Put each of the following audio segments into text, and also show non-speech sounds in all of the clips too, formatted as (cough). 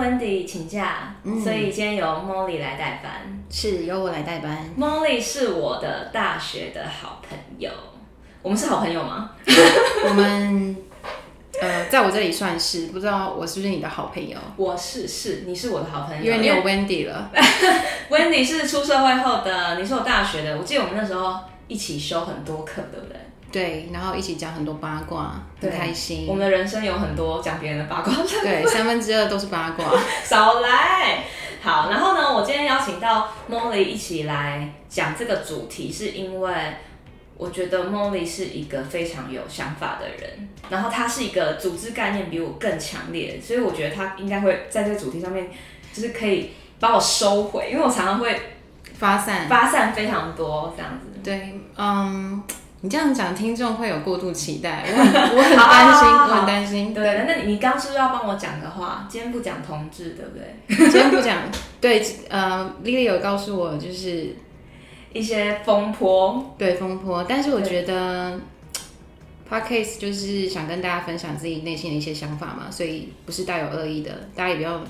Wendy 请假，嗯、所以今天由 Molly 来代班。是由我来代班。Molly 是我的大学的好朋友。我们是好朋友吗？(laughs) 我们。呃，在我这里算是，不知道我是不是你的好朋友？我是，是，你是我的好朋友，因为你有 Wendy 了。(laughs) Wendy 是出社会后的，你是我大学的，我记得我们那时候一起修很多课，对不对？对，然后一起讲很多八卦，很开心。我们的人生有很多讲别人的八卦，对，三分之二都是八卦。(laughs) 少来。好，然后呢，我今天邀请到 Molly 一起来讲这个主题，是因为。我觉得 Molly 是一个非常有想法的人，然后他是一个组织概念比我更强烈，所以我觉得他应该会在这个主题上面，就是可以把我收回，因为我常常会发散，发散非常多这样子。对，嗯，你这样讲，听众会有过度期待，我很我很担心，我很担心。(laughs) 对，那你你刚是不是要帮我讲的话？今天不讲同志，对不对？今天不讲。对，呃，Lily 有告诉我，就是。一些风波，对风波，但是我觉得，Podcast 就是想跟大家分享自己内心的一些想法嘛，所以不是带有恶意的，大家也不要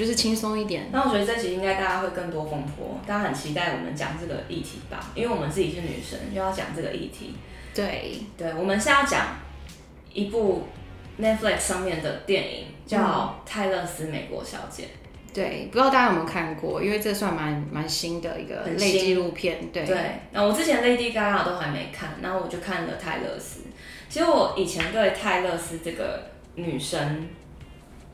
就是轻松一点。那我觉得这期应该大家会更多风波，大家很期待我们讲这个议题吧，因为我们自己是女生，又要讲这个议题。对，对，我们是要讲一部 Netflix 上面的电影，叫《泰勒斯美国小姐》。对，不知道大家有没有看过，因为这算蛮蛮新的一个类纪录片。对，对，那我之前 Lady Gaga 都还没看，然后我就看了泰勒斯。其实我以前对泰勒斯这个女生，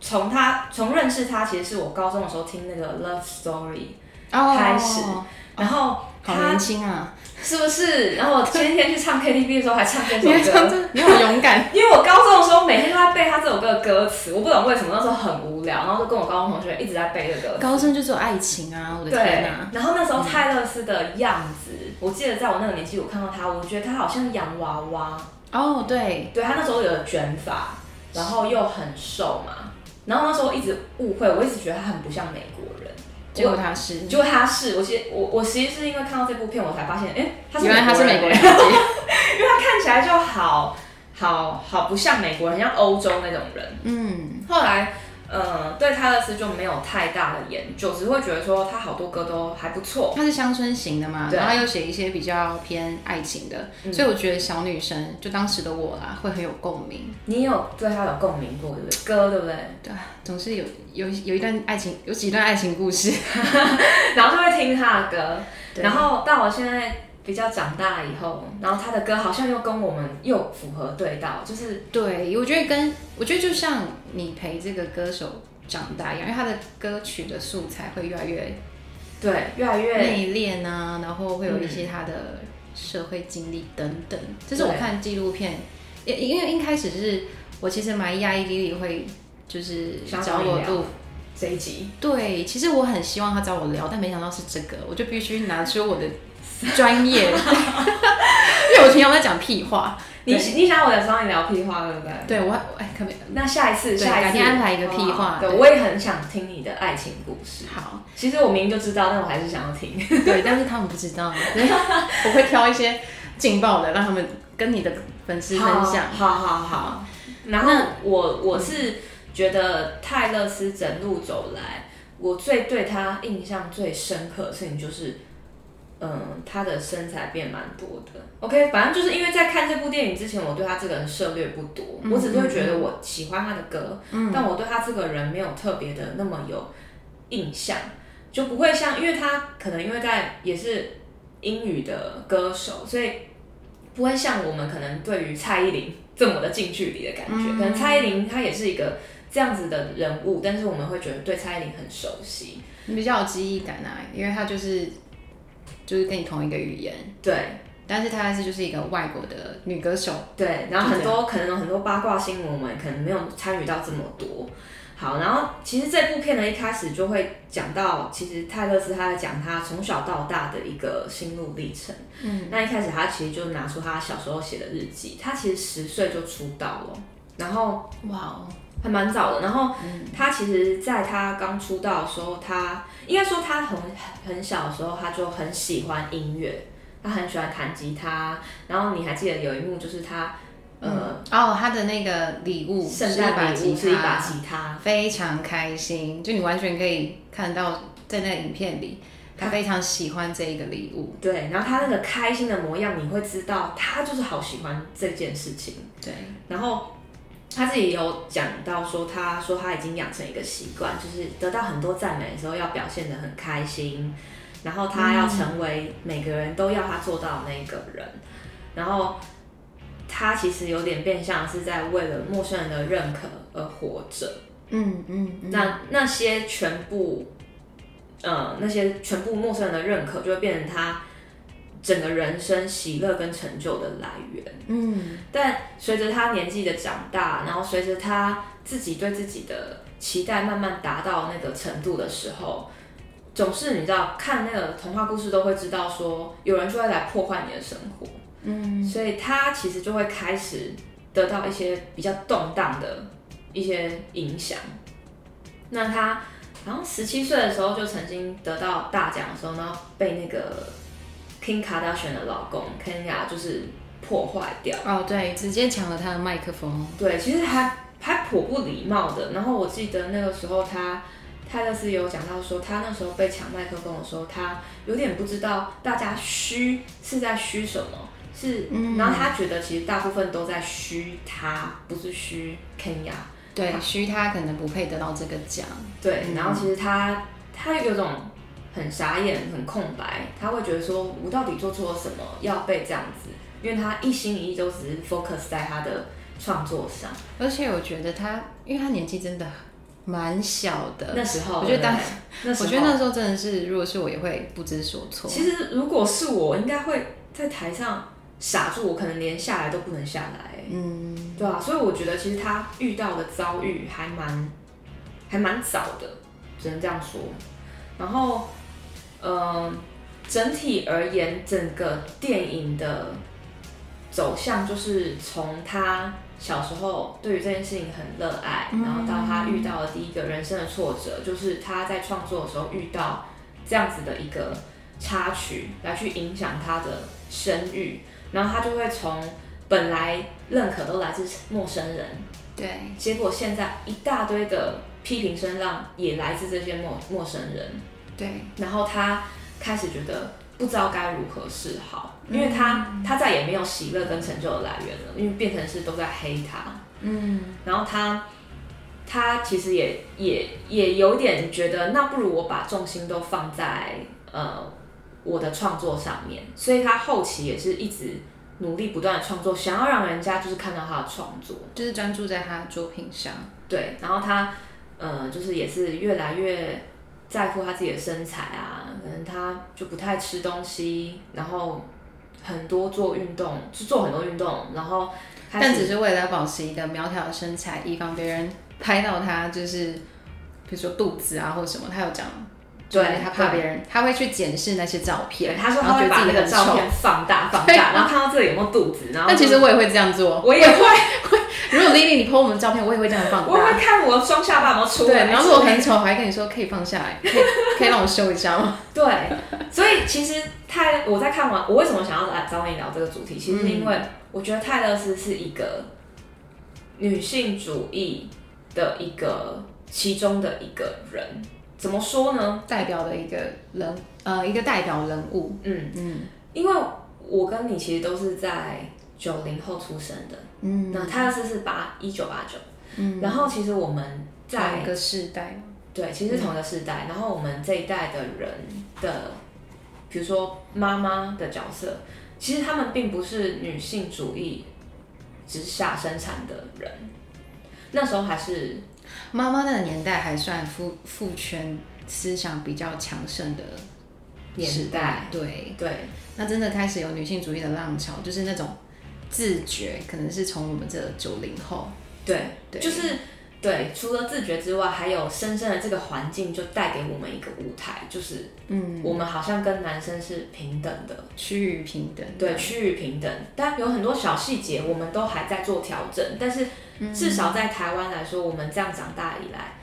从他从认识他，其实是我高中的时候听那个 Love Story 开始，哦、然后。哦好年轻啊，是不是？然后我前天去唱 KTV 的时候还唱这首歌，你好勇敢。(laughs) 因为我高中的时候每天都在背他这首歌的歌词，我不懂为什么那时候很无聊，然后就跟我高中同学一直在背这个歌。高中就只有爱情啊，我的天哪！然后那时候泰勒斯的样子，嗯、我记得在我那个年纪，我看到他，我觉得他好像洋娃娃。哦，对，对他那时候有卷发，然后又很瘦嘛，然后那时候一直误会，我一直觉得他很不像美国人。结果他是，结果他是，我其实我我其实是因为看到这部片，我才发现，哎、欸，他是原来他是美国人，(laughs) 因为他看起来就好好好不像美国人，像欧洲那种人。嗯，后来。呃，对泰勒丝就没有太大的研究，只会觉得说他好多歌都还不错。他是乡村型的嘛，然后又写一些比较偏爱情的，嗯、所以我觉得小女生就当时的我啦，会很有共鸣。你有对他有共鸣过，对不对？歌对不对？对，总是有有有一段爱情，有几段爱情故事，(laughs) 然后就会听他的歌，然后到我现在。比较长大以后，然后他的歌好像又跟我们又符合对到，就是对，我觉得跟我觉得就像你陪这个歌手长大一样，因为他的歌曲的素材会越来越对，越来越内敛啊，然后会有一些他的社会经历等等。这、嗯、是我看纪录片，因因为一开始是我其实蛮讶异莉莉会就是找我录这一集，对，其实我很希望他找我聊，但没想到是这个，我就必须拿出我的。专业，因为我平常在讲屁话。你你想我有时候你聊屁话，对不对？对，我哎，可不可以？那下一次，下一次改天安排一个屁话。对，我也很想听你的爱情故事。好，其实我明明就知道，但我还是想要听。(laughs) 对，但是他们不知道。(laughs) 我会挑一些劲爆的，让他们跟你的粉丝分享。好好好。然后我我是觉得泰勒斯整路走来，我最对他印象最深刻的事情就是。嗯，他的身材变蛮多的。OK，反正就是因为在看这部电影之前，我对他这个人涉略不多，嗯、我只是会觉得我喜欢他的歌，嗯、但我对他这个人没有特别的那么有印象，就不会像，因为他可能因为在也是英语的歌手，所以不会像我们可能对于蔡依林这么的近距离的感觉。嗯、可能蔡依林她也是一个这样子的人物，但是我们会觉得对蔡依林很熟悉，比较有记忆感啊，因为他就是。就是跟你同一个语言，对，但是她还是就是一个外国的女歌手，对，然后很多可能有很多八卦新闻，我们可能没有参与到这么多。好，然后其实这部片呢，一开始就会讲到，其实泰勒斯他在讲他从小到大的一个心路历程。嗯，那一开始他其实就拿出他小时候写的日记，他其实十岁就出道了，然后哇哦，还蛮早的。然后他其实在他刚出道的时候，他应该说他很很小的时候他就很喜欢音乐，他很喜欢弹吉他。然后你还记得有一幕就是他。呃哦，他的那个礼物是一把吉他，是一把吉他，非常开心。就你完全可以看到，在那个影片里，他非常喜欢这一个礼物。对，然后他那个开心的模样，你会知道他就是好喜欢这件事情。对，然后他自己有讲到说，他说他已经养成一个习惯，就是得到很多赞美的时候要表现得很开心，然后他要成为每个人都要他做到的那个人，嗯、然后。他其实有点变相是在为了陌生人的认可而活着，嗯嗯，嗯，那那些全部，呃，那些全部陌生人的认可，就会变成他整个人生喜乐跟成就的来源，嗯。但随着他年纪的长大，然后随着他自己对自己的期待慢慢达到那个程度的时候，总是你知道，看那个童话故事都会知道说，有人就会来破坏你的生活。嗯，所以他其实就会开始得到一些比较动荡的一些影响。那他好像十七岁的时候就曾经得到大奖的时候，然后被那个 Kim Kardashian 的老公 Kenya 就是破坏掉。哦，对，直接抢了他的麦克风。对，其实还还颇不礼貌的。然后我记得那个时候他泰勒斯有讲到说，他那时候被抢麦克风的时候，他有点不知道大家嘘是在嘘什么。是，然后他觉得其实大部分都在嘘他，不是嘘 Kenya。对，嘘他可能不配得到这个奖。对，然后其实他他有种很傻眼、很空白，他会觉得说，我到底做错了什么要被这样子？因为他一心一意都只是 focus 在他的创作上。而且我觉得他，因为他年纪真的蛮小的，那时候我觉得当那我觉得那时候真的是，如果是我也会不知所措。其实如果是我，应该会在台上。傻住，我可能连下来都不能下来，嗯，对啊，所以我觉得其实他遇到的遭遇还蛮还蛮早的，只能这样说。然后，嗯、呃，整体而言，整个电影的走向就是从他小时候对于这件事情很热爱，然后到他遇到了第一个人生的挫折，就是他在创作的时候遇到这样子的一个插曲，来去影响他的声誉。然后他就会从本来认可都来自陌生人，对，结果现在一大堆的批评声浪也来自这些陌陌生人，对。然后他开始觉得不知道该如何是好，因为他、嗯、他再也没有喜乐跟成就的来源了，因为变成是都在黑他，嗯。然后他他其实也也也有点觉得，那不如我把重心都放在呃。我的创作上面，所以他后期也是一直努力不断的创作，想要让人家就是看到他的创作，就是专注在他的作品上。对，然后他呃，就是也是越来越在乎他自己的身材啊，可能他就不太吃东西，然后很多做运动，就做很多运动，然后但只是为了保持一个苗条的身材，以防别人拍到他就是比如说肚子啊或者什么，他有讲。对，他怕别人，他会去检视那些照片。他说他会把那个照片放大放大，然后看到这里有没有肚子。然后，但其实我也会这样做，我也会会。(laughs) 如果 Lily 你 po 我们照片，我也会这样放大。我会看我双下巴有没有出来。对，然后如果很丑，我还跟你说可以放下来，可以可以让我修一下吗？(laughs) 对，所以其实泰，我在看完，我为什么想要来找你聊这个主题？其实是因为我觉得泰勒斯是一个女性主义的一个其中的一个人。怎么说呢？代表的一个人，呃，一个代表人物。嗯嗯，因为我跟你其实都是在九零后出生的。嗯，那泰勒丝是八一九八九。嗯，然后其实我们在一个世代。对，其实同一个世代。嗯，然后我们这一代的人的，比如说妈妈的角色，其实他们并不是女性主义之下生产的人。那时候还是。妈妈那个年代还算父父权思想比较强盛的时代，年代，对对。那真的开始有女性主义的浪潮，就是那种自觉，可能是从我们这九零后，对对，就是对。除了自觉之外，还有深深的这个环境就带给我们一个舞台，就是嗯，我们好像跟男生是平等的，趋于平等，对，趋于平等。但有很多小细节，我们都还在做调整，但是。嗯、至少在台湾来说，我们这样长大以来，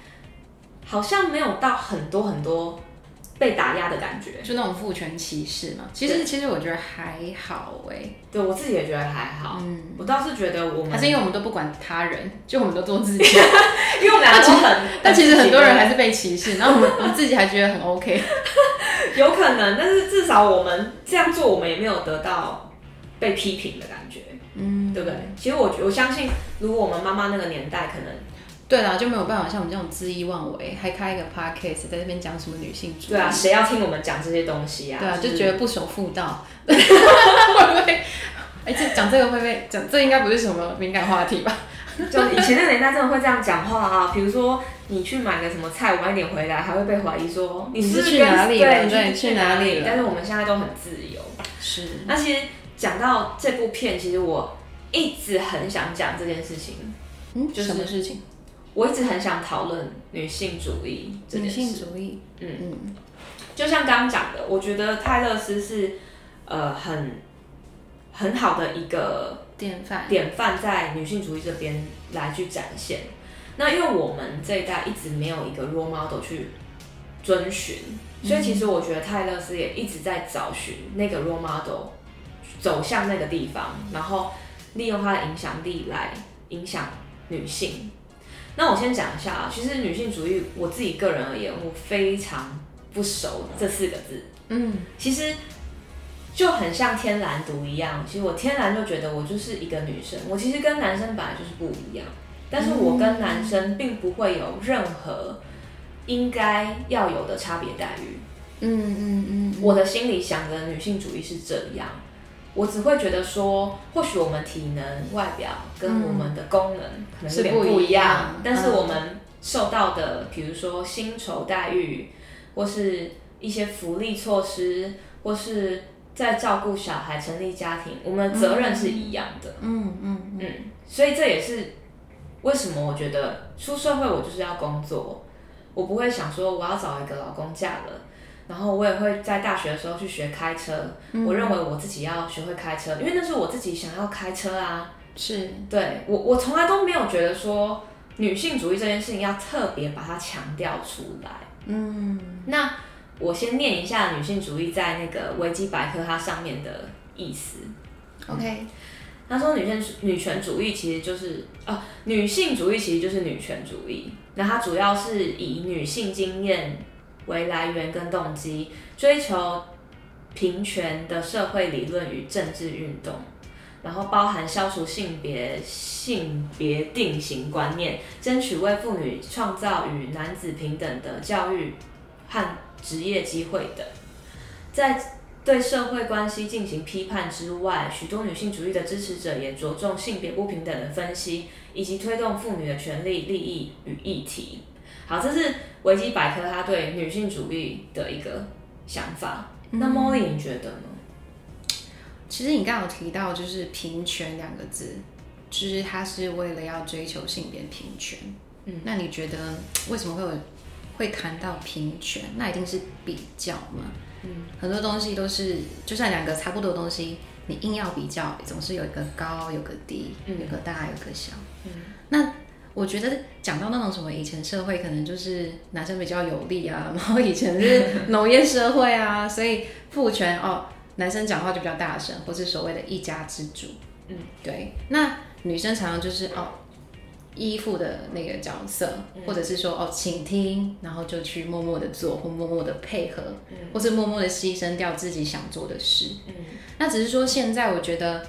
好像没有到很多很多被打压的感觉，就那种父权歧视嘛。其实其实我觉得还好哎、欸，对我自己也觉得还好。嗯，我倒是觉得我们还是因为我们都不管他人，就我们都做自己，(laughs) 因为我们两个都很，但其实很多人还是被歧视，然后我们 (laughs) 我们自己还觉得很 OK。有可能，但是至少我们这样做，我们也没有得到被批评的感觉，嗯，对不对？其实我我相信，如果我们妈妈那个年代，可能对啦，就没有办法像我们这种恣意妄为，还开一个 podcast 在这边讲什么女性主义。对啊，谁要听我们讲这些东西啊？对啊，就觉得不守妇道，(laughs) 会不会？哎，这讲这个会不会讲？这应该不是什么敏感话题吧？(laughs) 就以前那个年代真的会这样讲话啊，比如说你去买个什么菜晚一点回来，还会被怀疑说你是，是去哪里？对，对，去哪里？但是我们现在都很自由。是。那其实讲到这部片，其实我一直很想讲这件事情。嗯，就是什么事情？我一直很想讨论女性主义这件事。女性主义，嗯嗯。就像刚刚讲的，我觉得泰勒斯是呃很很好的一个。典范，典范在女性主义这边来去展现。那因为我们这一代一直没有一个 role model 去遵循，所以其实我觉得泰勒斯也一直在找寻那个 role model，走向那个地方，然后利用他的影响力来影响女性。那我先讲一下啊，其实女性主义我自己个人而言，我非常不熟这四个字。嗯，其实。就很像天然独一样，其实我天然就觉得我就是一个女生，我其实跟男生本来就是不一样，但是我跟男生并不会有任何应该要有的差别待遇。嗯嗯嗯，嗯我的心里想的女性主义是这样，我只会觉得说，或许我们体能、外表跟我们的功能可能有点不一样，但是我们受到的，比如说薪酬待遇，或是一些福利措施，或是在照顾小孩、成立家庭，我们的责任是一样的。嗯嗯嗯，嗯，所以这也是为什么我觉得出社会我就是要工作，我不会想说我要找一个老公嫁了，然后我也会在大学的时候去学开车。嗯、我认为我自己要学会开车，因为那是我自己想要开车啊。是，对，我我从来都没有觉得说女性主义这件事情要特别把它强调出来。嗯，那。我先念一下女性主义在那个维基百科它上面的意思。OK，他说女性女权主义其实就是哦，女性主义其实就是女权主义。那它主要是以女性经验为来源跟动机，追求平权的社会理论与政治运动，然后包含消除性别性别定型观念，争取为妇女创造与男子平等的教育和职业机会等，在对社会关系进行批判之外，许多女性主义的支持者也着重性别不平等的分析，以及推动妇女的权利、利益与议题。好，这是维基百科他对女性主义的一个想法。嗯、那 Molly 你觉得呢？其实你刚刚有提到就是平权两个字，就是他是为了要追求性别平权。嗯，那你觉得为什么会有？会谈到平权，那一定是比较嘛。嗯，很多东西都是，就算两个差不多的东西，你硬要比较，总是有一个高，有个低，嗯、有个大，有个小。嗯，那我觉得讲到那种什么以前社会，可能就是男生比较有利啊，(laughs) 然后以前是 (laughs) 农业社会啊，所以父权哦，男生讲话就比较大声，或是所谓的一家之主。嗯，对。那女生常常就是哦。依附的那个角色，或者是说哦，倾听，然后就去默默的做，或默默的配合，嗯、或是默默的牺牲掉自己想做的事。嗯，那只是说现在我觉得，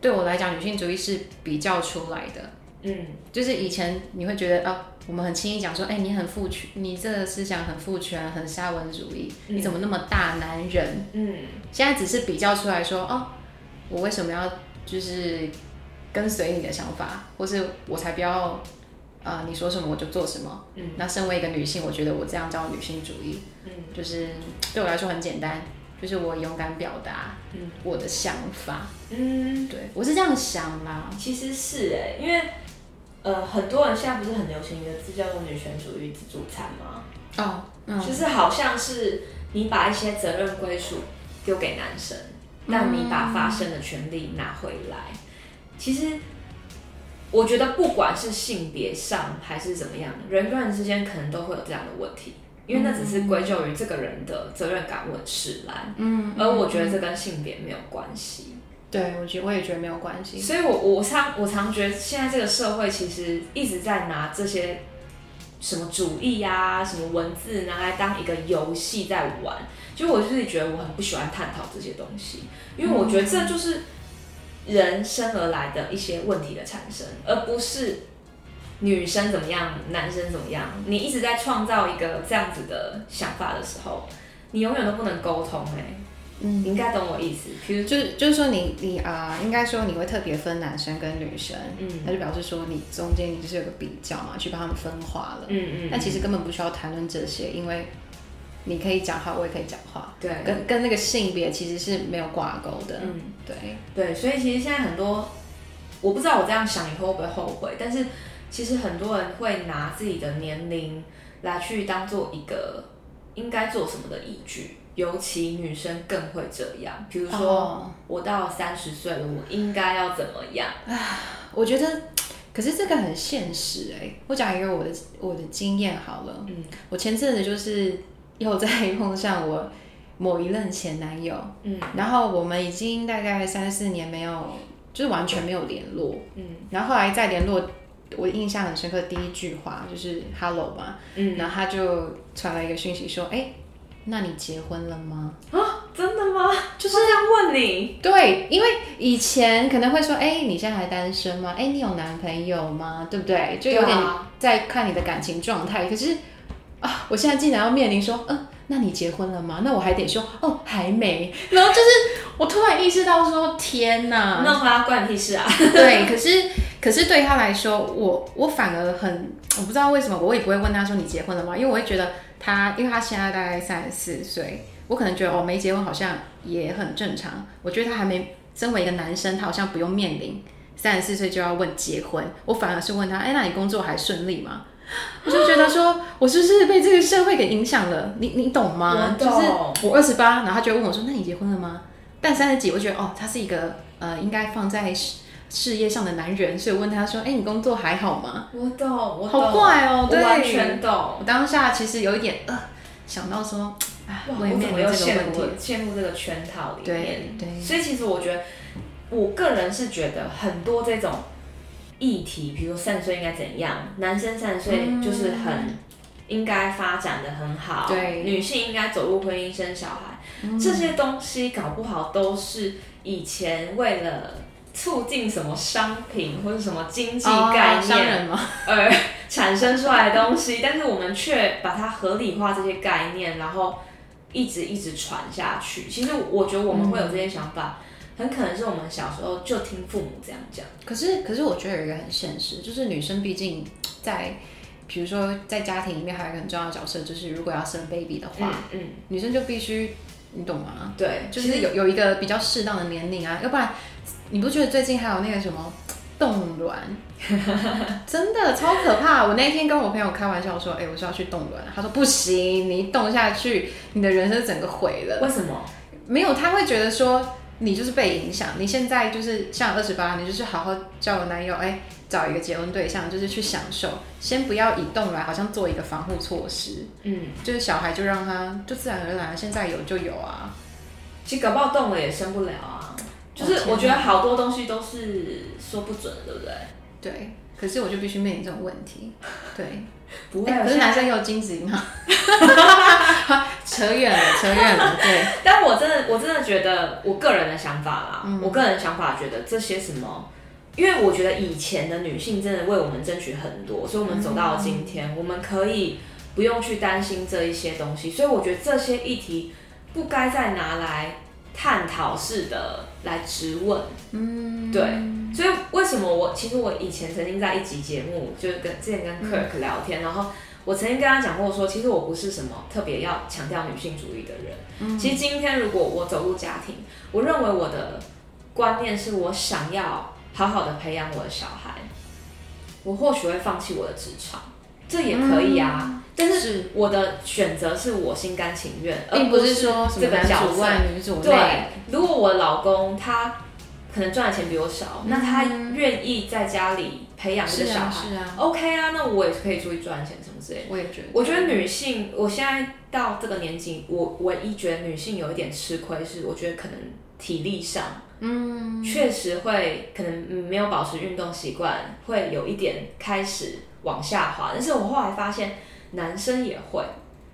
对我来讲，女性主义是比较出来的。嗯，就是以前你会觉得啊，我们很轻易讲说，哎，你很父权，你这个思想很父权，很沙文主义，嗯、你怎么那么大男人？嗯，现在只是比较出来说，哦，我为什么要就是。跟随你的想法，或是我才不要，呃，你说什么我就做什么。嗯，那身为一个女性，我觉得我这样叫女性主义。嗯，就是对我来说很简单，就是我勇敢表达，嗯，我的想法。嗯，对，我是这样想啦。其实是哎、欸，因为呃，很多人现在不是很流行一个字叫做女权主义自助餐吗？哦，嗯，就是好像是你把一些责任归属丢给男生，但你把发声的权利拿回来。其实，我我觉得不管是性别上还是怎么样，人跟人之间可能都会有这样的问题，因为那只是归咎于这个人的责任感问释然。嗯，而我觉得这跟性别没有关系。对，我觉我也觉得没有关系。所以我我常我常觉得现在这个社会其实一直在拿这些什么主义呀、啊、什么文字拿来当一个游戏在玩。就我自己觉得我很不喜欢探讨这些东西，因为我觉得这就是人生而来的一些问题的产生，而不是女生怎么样，男生怎么样。你一直在创造一个这样子的想法的时候，你永远都不能沟通哎、欸。嗯，你应该懂我意思。比如就是就是说你你啊、呃，应该说你会特别分男生跟女生，嗯，那就表示说你中间你就是有个比较嘛，去帮他们分化了。嗯嗯，嗯。但其实根本不需要谈论这些，因为。你可以讲话，我也可以讲话。对，跟跟那个性别其实是没有挂钩的。嗯，对对，所以其实现在很多，我不知道我这样想以后会不会后悔，但是其实很多人会拿自己的年龄来去当做一个应该做什么的依据，尤其女生更会这样。比如说，我到三十岁了，我应该要怎么样？啊，我觉得，可是这个很现实哎、欸。我讲一个我的我的经验好了。嗯，我前阵子就是。又在碰上我某一任前男友，嗯，然后我们已经大概三四年没有，就是完全没有联络，嗯，然后后来再联络，我印象很深刻，第一句话就是 “hello” 嘛，嗯，然后他就传了一个讯息说：“哎，那你结婚了吗？”啊，真的吗？就是这样问你？对，因为以前可能会说：“哎，你现在还单身吗？哎，你有男朋友吗？对不对？”就有点在看你的感情状态，可是。啊！我现在竟然要面临说，嗯，那你结婚了吗？那我还得说，哦，还没。然后就是我突然意识到说，天哪，那他关你屁事啊！(laughs) 对，可是可是对他来说，我我反而很，我不知道为什么，我也不会问他说你结婚了吗？因为我会觉得他，因为他现在大概三十四岁，我可能觉得哦，没结婚好像也很正常。我觉得他还没，身为一个男生，他好像不用面临三十四岁就要问结婚。我反而是问他，哎，那你工作还顺利吗？我就觉得说，我是不是被这个社会给影响了？你你懂吗？懂就是我二十八，然后他就问我说：“那你结婚了吗？”但三十几，我觉得哦，他是一个呃，应该放在事事业上的男人，所以我问他说：“哎，你工作还好吗？”我懂，我懂，好怪哦，对，我完全懂。我当下其实有一点呃，想到说，哎，我也面临这个问题，陷入这个圈套里面。所以其实我觉得，我个人是觉得很多这种。议题，比如三十岁应该怎样？男生三十岁就是很应该发展的很好，对、嗯，女性应该走入婚姻生小孩，嗯、这些东西搞不好都是以前为了促进什么商品或者什么经济概念而产生出来的东西，但是我们却把它合理化这些概念，然后一直一直传下去。其实我觉得我们会有这些想法。嗯很可能是我们小时候就听父母这样讲，可是可是我觉得有一个很现实，就是女生毕竟在，比如说在家庭里面还有一个很重要的角色，就是如果要生 baby 的话，嗯，嗯女生就必须，你懂吗？对，就是有有一个比较适当的年龄啊，要不然你不觉得最近还有那个什么冻卵，(laughs) 真的超可怕。我那天跟我朋友开玩笑说，哎、欸，我是要去冻卵，他说不行，你一冻下去，你的人生整个毁了。为什么？没有，他会觉得说。你就是被影响，你现在就是像二十八，你就是好好交个男友，哎，找一个结婚对象，就是去享受，先不要以冻卵，好像做一个防护措施，嗯，就是小孩就让他就自然而然，现在有就有啊，其实搞不好动了也生不了啊，就是我觉得好多东西都是说不准，对不对？对，可是我就必须面临这种问题，对。(laughs) 不会，可是男生也有精子吗？扯远了，扯远了。对，(laughs) 但我真的，我真的觉得，我个人的想法啦，嗯、我个人的想法觉得这些什么，因为我觉得以前的女性真的为我们争取很多，所以我们走到了今天，嗯、我们可以不用去担心这一些东西，所以我觉得这些议题不该再拿来探讨式的来质问。嗯，对。所以为什么我其实我以前曾经在一集节目，就是跟之前跟 Kirk 聊天，嗯、然后我曾经跟他讲过说，其实我不是什么特别要强调女性主义的人。嗯、其实今天如果我走入家庭，我认为我的观念是我想要好好的培养我的小孩，我或许会放弃我的职场，这也可以啊。嗯、但是我的选择是我心甘情愿，并不是说这个角色女主内。对，如果我老公他。可能赚的钱比我少，嗯、那他愿意在家里培养这个小孩。是啊，是啊，OK 啊，那我也是可以出去赚钱什么之类的。我也觉得。我觉得女性，我现在到这个年纪，我唯一觉得女性有一点吃亏是，我觉得可能体力上，嗯，确实会可能没有保持运动习惯，会有一点开始往下滑。但是我后来发现，男生也会。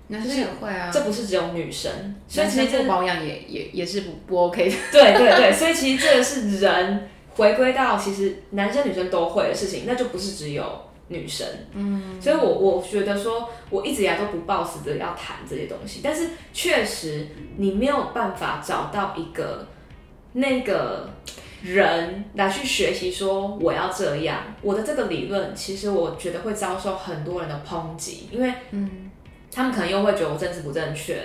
男生也会啊，这不是只有女生，所以其实不保养也也也是不不 OK (laughs) 的。对对对，所以其实这个是人回归到其实男生女生都会的事情，那就不是只有女生。嗯，所以我我觉得说，我一直以来都不抱死的要谈这些东西，但是确实你没有办法找到一个那个人来去学习说我要这样，我的这个理论其实我觉得会遭受很多人的抨击，因为嗯。他们可能又会觉得我政治不正确，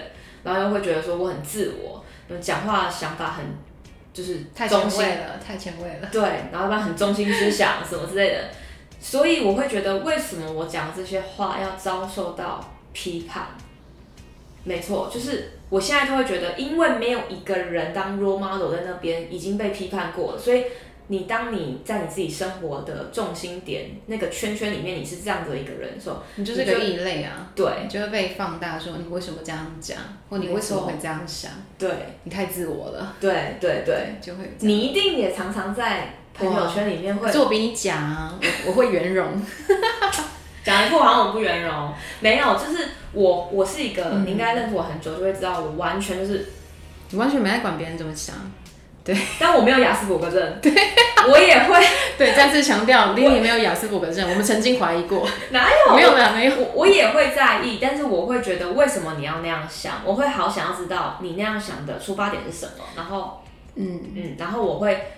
然后又会觉得说我很自我，讲话想法很就是太前卫了，太前卫了。(laughs) 对，然后一般很中心思想什么之类的，所以我会觉得为什么我讲这些话要遭受到批判？没错，就是我现在就会觉得，因为没有一个人当 role model 在那边已经被批判过了，所以。你当你在你自己生活的重心点那个圈圈里面，你是这样子的一个人的时候，你就是个异类啊。对，就会被放大，说你为什么这样讲，或你为什么会这样想？对，你太自我了。对对对，就会。你一定也常常在朋友圈里面会。这我比你讲啊，我 (laughs) 我会圆融。讲一副好像我不圆融，没有，就是我我是一个，你应该认识我很久，就会知道我完全就是，你完全没在管别人怎么想。对，但我没有雅思伯格症，(laughs) 对，我也会。对，再次强调，(laughs) Lily 没有雅思伯格症，我们曾经怀疑过。哪有？没有啦，没有。我我也会在意，但是我会觉得，为什么你要那样想？我会好想要知道你那样想的出发点是什么。然后，嗯嗯，然后我会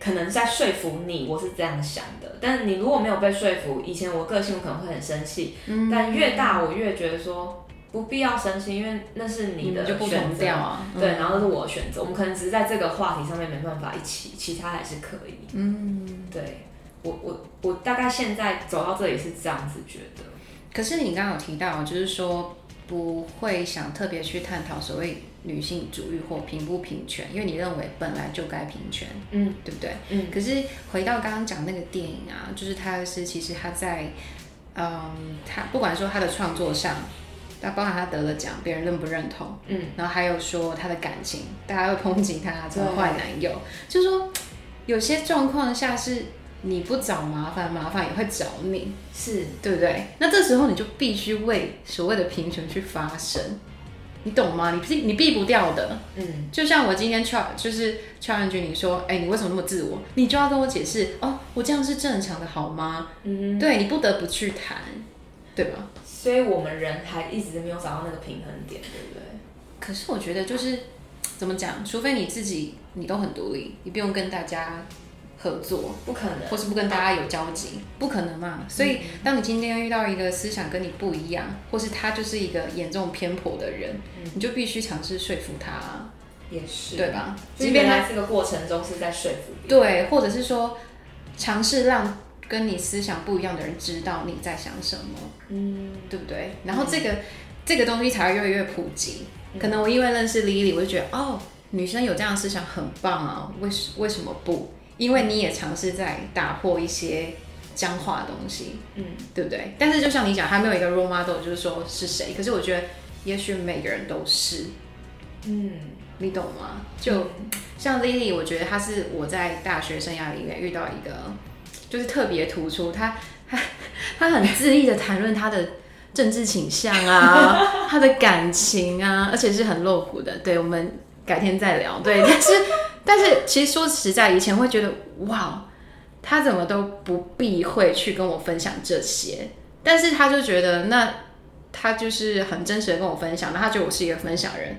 可能在说服你，我是这样想的。但你如果没有被说服，以前我个性我可能会很生气，嗯，但越大我越觉得说。不必要生气，因为那是你的选择啊。对，然后那是我的选择。我们可能只是在这个话题上面没办法一起，其他还是可以。嗯，对，我我我大概现在走到这里是这样子觉得。可是你刚刚有提到，就是说不会想特别去探讨所谓女性主义或平不平权，因为你认为本来就该平权，嗯，对不对？嗯。可是回到刚刚讲那个电影啊，就是他是其实他在，嗯，他不管说他的创作上。那包含他得了奖，别人认不认同？嗯，然后还有说他的感情，大家会抨击他这个坏男友，就是说 (tsk) 有些状况下是你不找麻烦，麻烦也会找你，是对不对？那这时候你就必须为所谓的平权去发声，你懂吗？你避你避不掉的，嗯，就像我今天 challenge 就是 challenge 你说，哎，你为什么那么自我？你就要跟我解释哦，我这样是正常的，好吗？嗯，对，你不得不去谈，对吧？所以我们人还一直没有找到那个平衡点，对不对？可是我觉得就是怎么讲，除非你自己你都很独立，你不用跟大家合作，不可能，或是不跟大家有交集，不可能嘛。所以当你今天遇到一个思想跟你不一样，或是他就是一个严重偏颇的人，嗯、你就必须尝试说服他，也是对吧？即便在这个过程中是在说服别人，对，或者是说尝试让。跟你思想不一样的人知道你在想什么，嗯，对不对？然后这个、嗯、这个东西才会越来越普及。嗯、可能我因为认识 Lily，我就觉得哦，女生有这样的思想很棒啊，为什为什么不？因为你也尝试在打破一些僵化的东西，嗯，对不对？但是就像你讲，还没有一个 role model，就是说是谁？可是我觉得，也许每个人都是，嗯，你懂吗？就、嗯、像 Lily，我觉得她是我在大学生涯里面遇到一个。就是特别突出，她她她很恣意的谈论她的政治倾向啊，(laughs) 他的感情啊，而且是很露骨的。对，我们改天再聊。对，但是但是其实说实在，以前会觉得哇，他怎么都不避讳去跟我分享这些，但是他就觉得那他就是很真实的跟我分享，那他觉得我是一个分享人。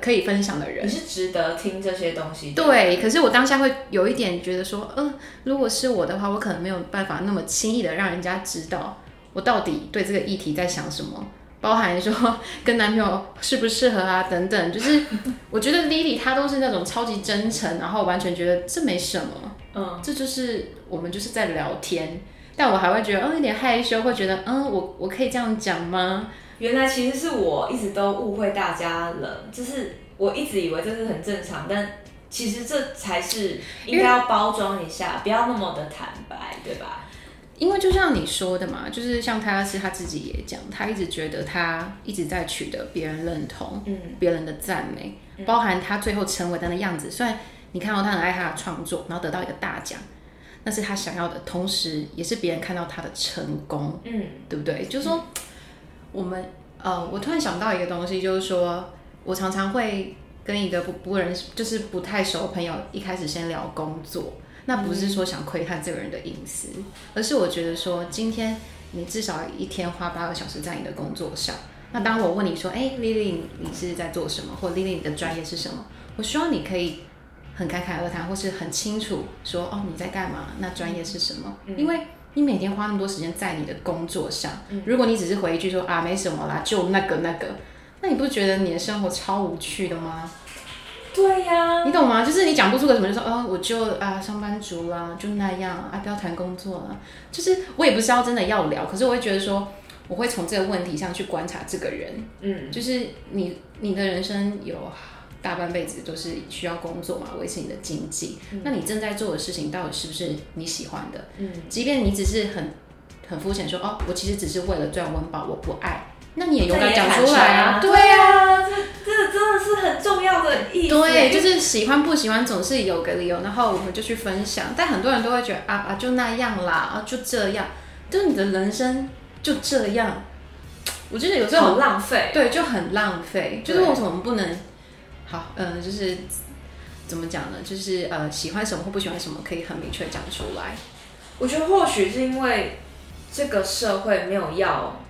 可以分享的人，你是值得听这些东西的。对，可是我当下会有一点觉得说，嗯、呃，如果是我的话，我可能没有办法那么轻易的让人家知道我到底对这个议题在想什么，包含说 (laughs) 跟男朋友适不适合啊等等。就是 (laughs) 我觉得 Lily 她都是那种超级真诚，然后完全觉得这没什么，嗯，这就是我们就是在聊天，但我还会觉得，嗯，有点害羞，会觉得，嗯，我我可以这样讲吗？原来其实是我一直都误会大家了，就是我一直以为这是很正常，但其实这才是应该要包装一下，不要那么的坦白，对吧？因为就像你说的嘛，就是像他是他自己也讲，他一直觉得他一直在取得别人认同，嗯，别人的赞美，包含他最后成为的那样子。虽然你看到他很爱他的创作，然后得到一个大奖，那是他想要的，同时也是别人看到他的成功，嗯，对不对？就是说，我们呃，我突然想到一个东西，就是说我常常会跟一个不不认识，就是不太熟的朋友，一开始先聊工作。那不是说想窥探这个人的隐私，而是我觉得说，今天你至少一天花八个小时在你的工作上。那当我问你说，哎，Lily，你是在做什么？或 Lily，你的专业是什么？我希望你可以很侃侃而谈，或是很清楚说，哦，你在干嘛？那专业是什么？因为你每天花那么多时间在你的工作上，如果你只是回一句说啊，没什么啦，就那个那个，那你不觉得你的生活超无趣的吗？对呀、啊，你懂吗？就是你讲不出个什么，就说哦，我就啊，上班族啦，就那样啊，不要谈工作了。就是我也不是要真的要聊，可是我会觉得说，我会从这个问题上去观察这个人。嗯，就是你你的人生有大半辈子都是需要工作嘛，维持你的经济。嗯、那你正在做的事情到底是不是你喜欢的？嗯，即便你只是很很肤浅说哦，我其实只是为了赚温饱，我不爱。那你也勇敢讲出来啊！对啊，这这真的是很重要的意思。对，就是喜欢不喜欢总是有个理由，然后我们就去分享。但很多人都会觉得啊啊，就那样啦，啊就这样，就是你的人生就这样。我觉得有时候很浪费，对，就很浪费。就是为什么不能好？嗯、呃，就是怎么讲呢？就是呃，喜欢什么或不喜欢什么，可以很明确讲出来。我觉得或许是因为这个社会没有要。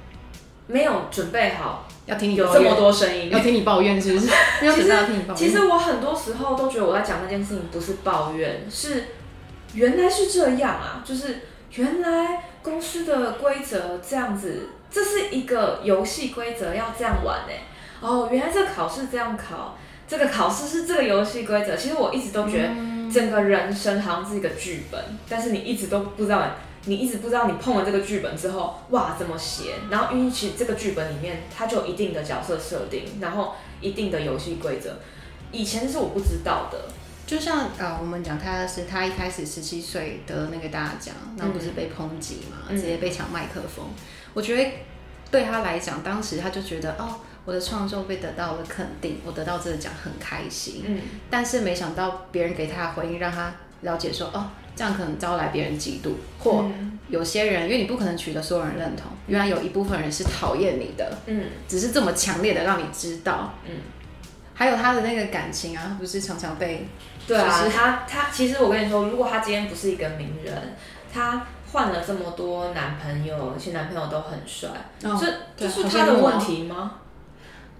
没有准备好，要听你有这么多声音，要听你抱怨是不是？(laughs) 其实其实我很多时候都觉得我在讲那件事情不是抱怨，是原来是这样啊，就是原来公司的规则这样子，这是一个游戏规则要这样玩哎、欸，哦，原来这个考试这样考，这个考试是这个游戏规则。其实我一直都觉得整个人生好像是一个剧本，但是你一直都不知道。你一直不知道你碰了这个剧本之后，哇，怎么写？然后，因为其实这个剧本里面它就有一定的角色设定，然后一定的游戏规则。以前是我不知道的，就像呃，我们讲他的是他一开始十七岁得那个大奖，那不是被抨击嘛，嗯、直接被抢麦克风。我觉得对他来讲，当时他就觉得哦，我的创作被得到了肯定，我得到这个奖很开心。嗯，但是没想到别人给他的回应让他了解说哦。这样可能招来别人嫉妒，或有些人，因为你不可能取得所有人认同，原来有一部分人是讨厌你的，嗯，只是这么强烈的让你知道，嗯，还有他的那个感情啊，不是常常被，对啊，他他其实我跟你说，如果他今天不是一个名人，他换了这么多男朋友，而且男朋友都很帅，哦，这这是他的问题吗？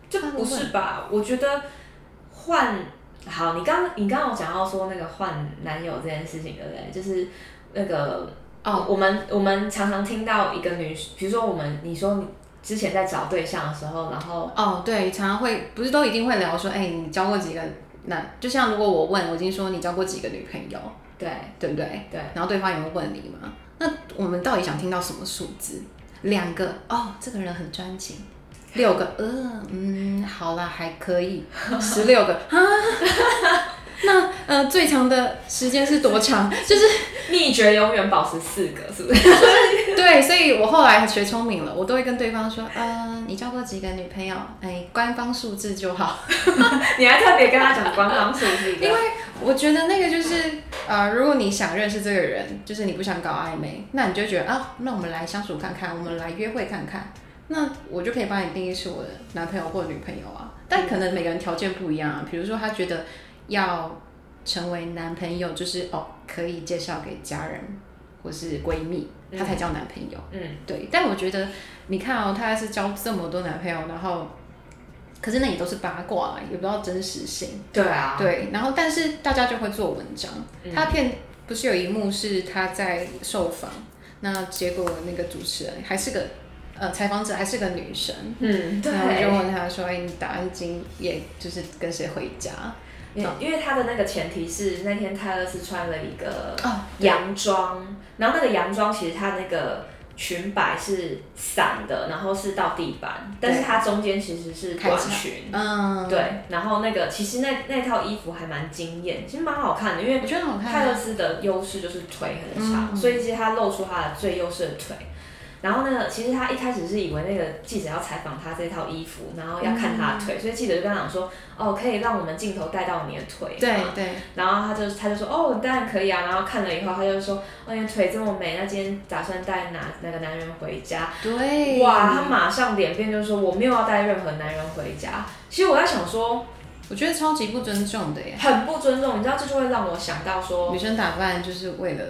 这不是吧？我觉得换。好，你刚你刚刚有讲到说那个换男友这件事情，对不对？就是那个哦，我们我们常常听到一个女，比如说我们你说你之前在找对象的时候，然后哦，对，常常会不是都一定会聊说，哎，你交过几个男？就像如果我问，我已经说你交过几个女朋友，对对不对？对，然后对方也会问你嘛？那我们到底想听到什么数字？两个哦，这个人很专情。六个，呃，嗯，好啦，还可以，十六个啊。那呃，最长的时间是多长？就是秘诀永远保持四个，是不是？(laughs) 对，所以我后来学聪明了，我都会跟对方说，呃，你交过几个女朋友？哎，官方数字就好。(laughs) 你还特别跟他讲官方数字？因为我觉得那个就是，呃，如果你想认识这个人，就是你不想搞暧昧，那你就觉得啊，那我们来相处看看，我们来约会看看。那我就可以帮你定义是我的男朋友或女朋友啊，但可能每个人条件不一样啊。比如说他觉得要成为男朋友，就是哦可以介绍给家人或是闺蜜，他才叫男朋友。嗯，对。但我觉得你看哦，他还是交这么多男朋友，然后可是那也都是八卦，也不知道真实性。对啊。对，然后但是大家就会做文章。他片不是有一幕是他在受访，那结果那个主持人还是个。呃，采访者还是个女生，嗯，对，然后我就问她说：“哎，你打算今夜就是跟谁回家？”因为因为他的那个前提是那天泰勒斯穿了一个洋装，然后那个洋装其实他那个裙摆是散的，然后是到地板，但是它中间其实是短裙，嗯，对。然后那个其实那那套衣服还蛮惊艳，其实蛮好看的，因为我觉得泰勒斯的优势就是腿很长，嗯、所以其实他露出他的最优势的腿。然后呢，其实他一开始是以为那个记者要采访他这套衣服，然后要看他的腿，嗯、所以记者就跟他讲说，哦，可以让我们镜头带到你的腿。对对。然后他就他就说，哦，当然可以啊。然后看了以后，他就说，哦，你的腿这么美，那今天打算带哪哪个男人回家？对。哇，他马上脸变，就是说我没有要带任何男人回家。其实我在想说，我觉得超级不尊重的耶。很不尊重，你知道这就会让我想到说，女生打扮就是为了。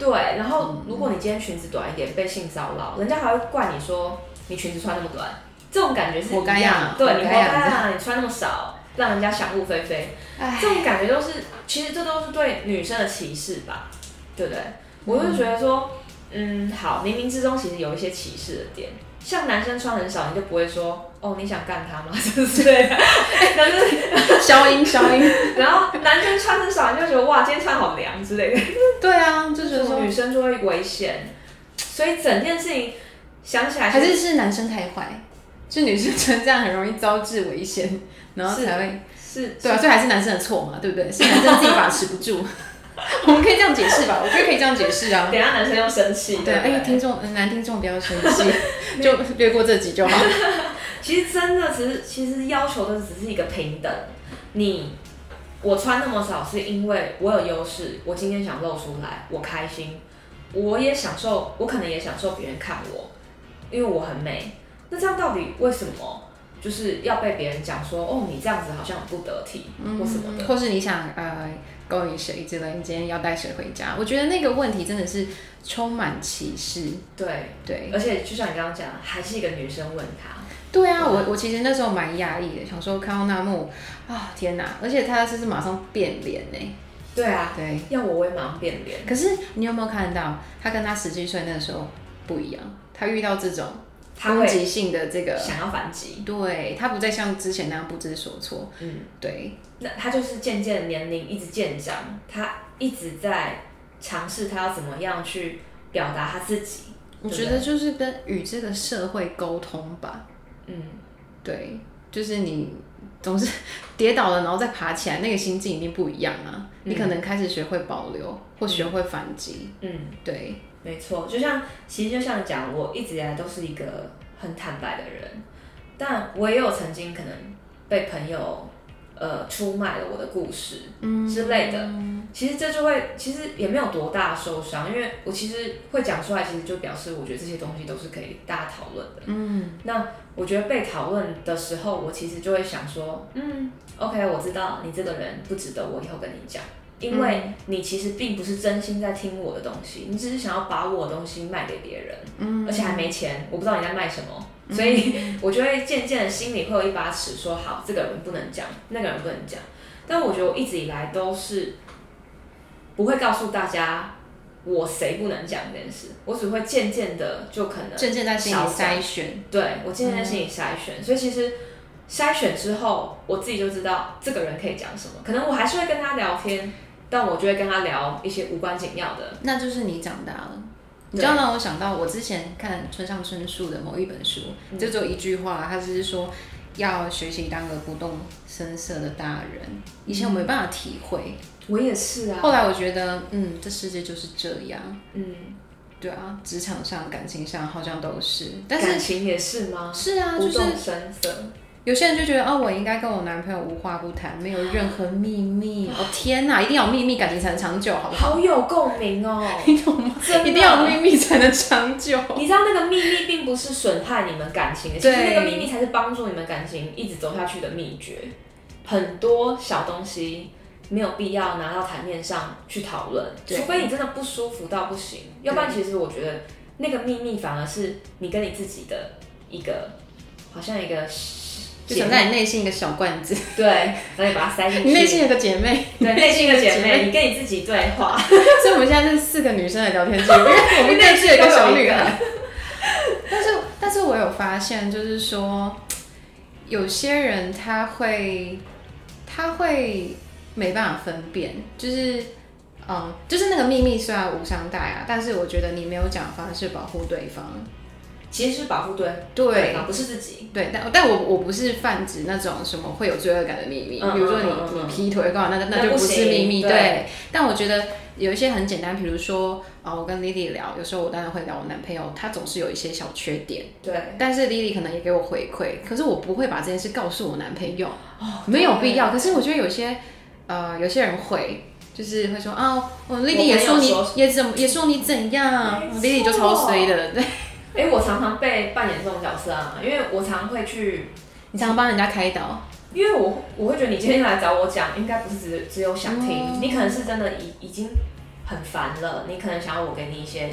对，然后如果你今天裙子短一点被性骚扰，人家还会怪你说你裙子穿那么短，这种感觉是一样对，你活该啊，你穿那么少，让人家想入非非。这种感觉都是，其实这都是对女生的歧视吧，对不对？我就觉得说，嗯，嗯，好，冥冥之中其实有一些歧视的点。像男生穿很少，你就不会说哦，你想干他吗？(laughs) 是不是？但是消 (laughs) 音消音，(laughs) 然后男生穿很少，你就觉得哇，今天穿好凉之类的。对啊，就觉得说女生就会危险，所以整件事情想起来还是是男生太坏，就女生穿这样很容易招致危险，然后才会是，是对啊，所以还是男生的错嘛，对不对？是男生自己把持不住。我们可以这样解释吧，我觉得可以这样解释啊。等下男生又生气。对，哎，听众男听众不要生气，就略过这集就好。其实真的只是，其实要求的只是一个平等。你我穿那么少，是因为我有优势，我今天想露出来，我开心，我也享受，我可能也享受别人看我，因为我很美。那这样到底为什么？就是要被别人讲说，哦，你这样子好像很不得体，或什么的，或是你想呃。勾引谁之类？你今天要带谁回家？我觉得那个问题真的是充满歧视。对对，对而且就像你刚刚讲，还是一个女生问他。对啊，我我其实那时候蛮压抑的，想说看到那幕啊，天哪！而且他是是马上变脸呢。对啊，对，要我我也马上变脸。可是你有没有看到，他跟他十几岁那个时候不一样？他遇到这种攻击性的这个想要反击，对他不再像之前那样不知所措。嗯，对。那他就是渐渐年龄一直渐长，他一直在尝试他要怎么样去表达他自己。我觉得就是跟与这个社会沟通吧。嗯，对，就是你总是 (laughs) 跌倒了，然后再爬起来，那个心境一定不一样啊。嗯，你可能开始学会保留，或学会反击。嗯，对，没错。就像其实就像讲，我一直以来都是一个很坦白的人，但我也有曾经可能被朋友。呃，出卖了我的故事之类的，嗯、其实这就会，其实也没有多大受伤，因为我其实会讲出来，其实就表示我觉得这些东西都是可以大家讨论的。嗯，那我觉得被讨论的时候，我其实就会想说，嗯，OK，我知道你这个人不值得我以后跟你讲，因为你其实并不是真心在听我的东西，你只是想要把我的东西卖给别人，嗯，而且还没钱，我不知道你在卖什么。所以，我就会渐渐的心里会有一把尺，说好，这个人不能讲，那个人不能讲。但我觉得我一直以来都是不会告诉大家我谁不能讲这件事，我只会渐渐的就可能渐渐在心里筛选。对，我渐渐在心里筛选，所以其实筛选之后，我自己就知道这个人可以讲什么。可能我还是会跟他聊天，但我就会跟他聊一些无关紧要的。那就是你长大了。你知道让我想到，我之前看村上春树的某一本书，嗯、就只有一句话，他只是说要学习当个不动声色的大人。以前我没办法体会，我也是啊。后来我觉得，嗯，这世界就是这样。嗯，对啊，职场上、感情上好像都是，但是感情也是吗？是啊，就是不动声色。有些人就觉得，哦，我应该跟我男朋友无话不谈，没有任何秘密。哦天哪，一定要有秘密，感情才能长久，好不好？好有共鸣哦，你懂吗？一定要有秘密才能长久。你知道那个秘密并不是损害你们感情的，其实那个秘密才是帮助你们感情一直走下去的秘诀。很多小东西没有必要拿到台面上去讨论，除非你真的不舒服到不行，要不然其实我觉得那个秘密反而是你跟你自己的一个，好像一个。就藏在你内心一个小罐子，对，然后你把它塞进去。你内心有个姐妹，对，内心有个姐妹，(laughs) 你跟你自己对话。(laughs) 所以我们现在是四个女生的聊天记录，因为我们内心有一个小女孩。但是，但是我有发现，就是说，有些人他会，他会没办法分辨，就是嗯，就是那个秘密虽然无伤大雅，但是我觉得你没有讲的方式保护对方。其实是保护对对，对，不是自己。对，但但我我不是泛指那种什么会有罪恶感的秘密，嗯、比如说你、嗯嗯、你劈腿干嘛，那那就不是秘密。对，对，但我觉得有一些很简单，比如说啊，我跟 Lily 聊，有时候我当然会聊我男朋友，他总是有一些小缺点。对，但是 Lily 可能也给我回馈，可是我不会把这件事告诉我男朋友，哦、没有必要。可是我觉得有些呃，有些人会，就是会说啊，我 Lily 也说你也怎么也说你怎样，Lily 就超衰的，对。哎、欸，我常常被扮演这种角色啊，因为我常会去，你常常帮人家开导，因为我我会觉得你今天来找我讲，应该不是只只有想听，嗯、你可能是真的已已经很烦了，你可能想要我给你一些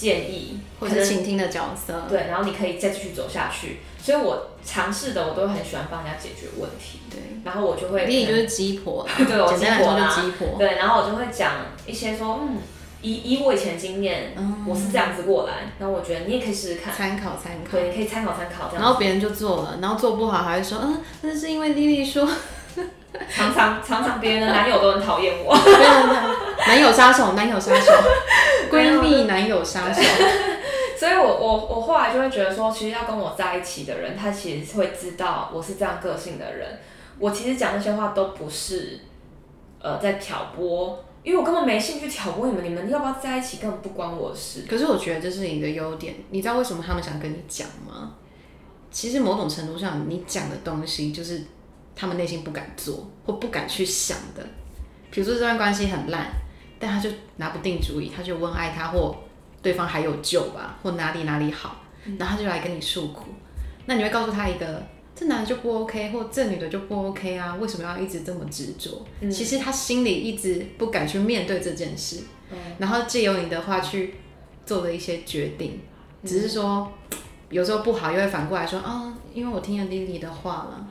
建议，或者是倾听的角色，对，然后你可以再继续走下去，所以我尝试的我都会很喜欢帮人家解决问题，对，然后我就会，你就是鸡婆，(laughs) 对，我鸡婆啦，鸡婆，对，然后我就会讲一些说，嗯。以以我以前经验，嗯，我是这样子过来，然后我觉得你也可以试试看，参考参考，对，你可以参考参考。然后别人就做了，然后做不好还会说，嗯，那是因为 Lily 说，常常常常别人的男友都很讨厌我，男友杀手，男友杀手，(laughs) 闺蜜男友杀手。(laughs) 所以我我我后来就会觉得说，其实要跟我在一起的人，他其实会知道我是这样个性的人。我其实讲那些话都不是，呃，在挑拨。因为我根本没兴趣挑拨你们，你们要不要在一起根本不关我的事。可是我觉得这是你的优点，你知道为什么他们想跟你讲吗？其实某种程度上，你讲的东西就是他们内心不敢做或不敢去想的。比如说这段关系很烂，但他就拿不定主意，他就问爱他或对方还有救吧，或哪里哪里好，然后他就来跟你诉苦。那你会告诉他一个？这男的就不 OK，或这女的就不 OK 啊？为什么要一直这么执着？嗯、其实他心里一直不敢去面对这件事，嗯、然后借由你的话去做了一些决定，嗯、只是说有时候不好，又会反过来说啊、哦，因为我听了 Lily 的话了。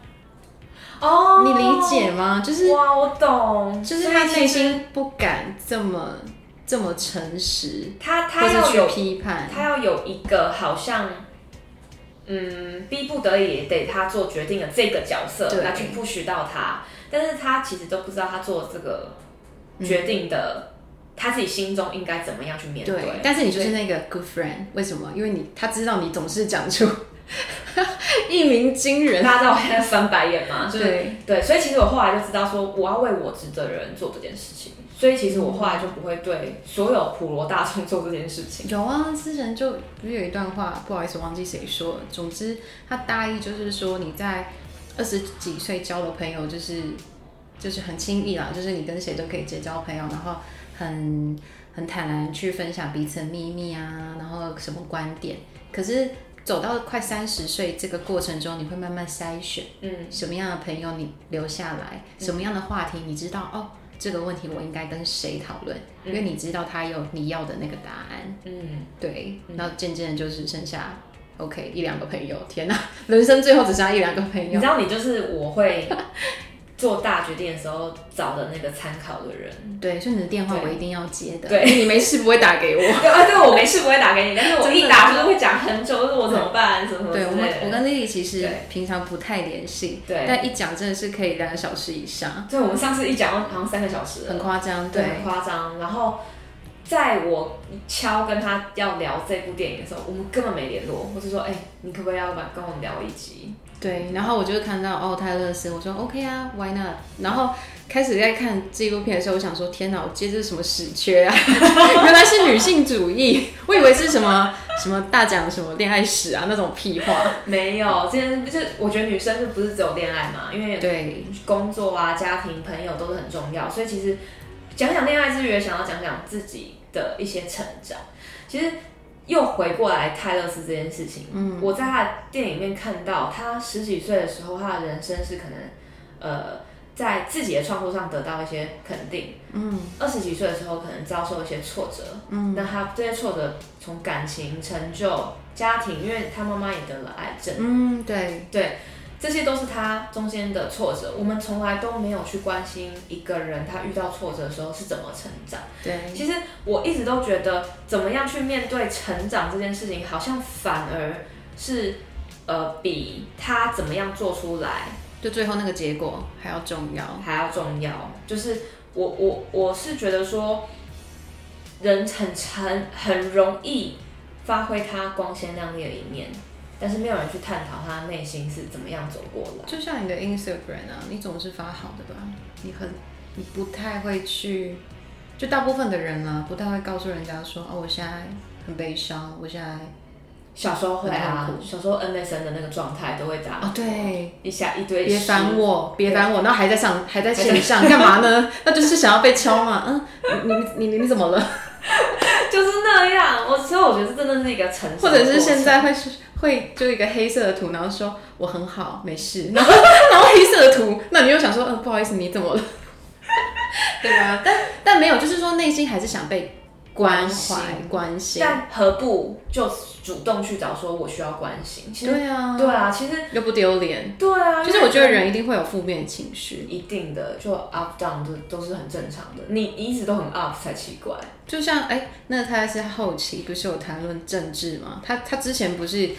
哦，你理解吗？就是哇，我懂，就是他内心不敢这么这么诚实，他他要有批判，他要有一个好像。嗯，逼不得已得他做决定的这个角色来去 push 到他，但是他其实都不知道他做这个决定的，嗯、他自己心中应该怎么样去面对。对，但是你就是那个 good friend，为什么？因为你他知道你总是讲出 (laughs) 一鸣惊人，大家知道我现在翻白眼吗？就是、对对，所以其实我后来就知道说，我要为我值得的人做这件事情。所以其实我后来就不会对所有普罗大众做这件事情。有啊，之前就不是有一段话，不好意思，忘记谁说了。总之，他大意就是说，你在二十几岁交的朋友，就是就是很轻易啦，就是你跟谁都可以结交朋友，然后很很坦然去分享彼此的秘密啊，然后什么观点。可是走到快三十岁这个过程中，你会慢慢筛选，嗯，什么样的朋友你留下来，什么样的话题你知道哦。这个问题我应该跟谁讨论？因为你知道他有你要的那个答案。嗯，对。然后渐渐的就只剩下 OK 一两个朋友。天哪，人生最后只剩下一两个朋友。你知道，你就是我会。做大决定的时候找的那个参考的人，对，所以你的电话我一定要接的。对，你没事不会打给我。(laughs) 对啊，对，我没事不会打给你，但是我一打就是会讲很久，就是我怎么办，什么。对，我们我跟 Lily 其实平常不太联系，对，但一讲真的是可以两个小时以上。对，我们上次一讲好像三个小时，很夸张，对，很夸张。然后在我敲跟他要聊这部电影的时候，我们根本没联络，我是说，哎，你可不可以要跟我们聊一集？对，然后我就看到哦，泰勒斯，我说 OK 啊，Why not？然后开始在看纪录片的时候，我想说天哪，我接这是什么屎缺啊？(laughs) 原来是女性主义，我以为是什么什么大讲什么恋爱史啊那种屁话。没有，今天就是我觉得女生就不是只有恋爱嘛，因为对工作啊、家庭、朋友都是很重要，所以其实讲讲恋爱之余，也想要讲讲自己的一些成长。其实。又回过来泰勒斯这件事情，嗯，我在他的电影里面看到，他十几岁的时候，他的人生是可能，呃，在自己的创作上得到一些肯定，嗯，二十几岁的时候可能遭受一些挫折，嗯，那他这些挫折从感情、成就、家庭，因为他妈妈也得了癌症，嗯，对。对。这些都是他中间的挫折，我们从来都没有去关心一个人他遇到挫折的时候是怎么成长。对，其实我一直都觉得，怎么样去面对成长这件事情，好像反而是呃比他怎么样做出来，就最后那个结果还要重要，还要重要。就是我我我是觉得说，人很很很容易发挥他光鲜亮丽的一面，但是没有人去探讨他内心是怎么样走过来。就像你的 Instagram 啊，你总是发好的吧？你很你不太会去，就大部分的人、啊，不太会告诉人家说，哦，我现在很悲伤，我现在。小时候会啊，小时候 NSN 的那个状态都会打哦，对，一下一堆。别烦我，别烦我，然后还在上，还在线上，干嘛呢？那就是想要被敲嘛。嗯，你你你你怎么了？(laughs) 就是那样，我所以我觉得真的是一个成熟。或者是现在会是会就一个黑色的图，然后说我很好，没事。(laughs) 然后然后黑色的图，那你又想说，嗯，不好意思，你怎么了？(laughs) 对吧？但但没有，就是说内心还是想被。关心关心，但何不就主动去找说我需要关心？其实对啊，对啊，其实又不丢脸。对啊，就是我觉得人一定会有负面情绪，一定的，就 up down 都都是很正常的。你一直都很 up 才奇怪。就像哎、欸，那他是后期不是有谈论政治吗？他他之前不是。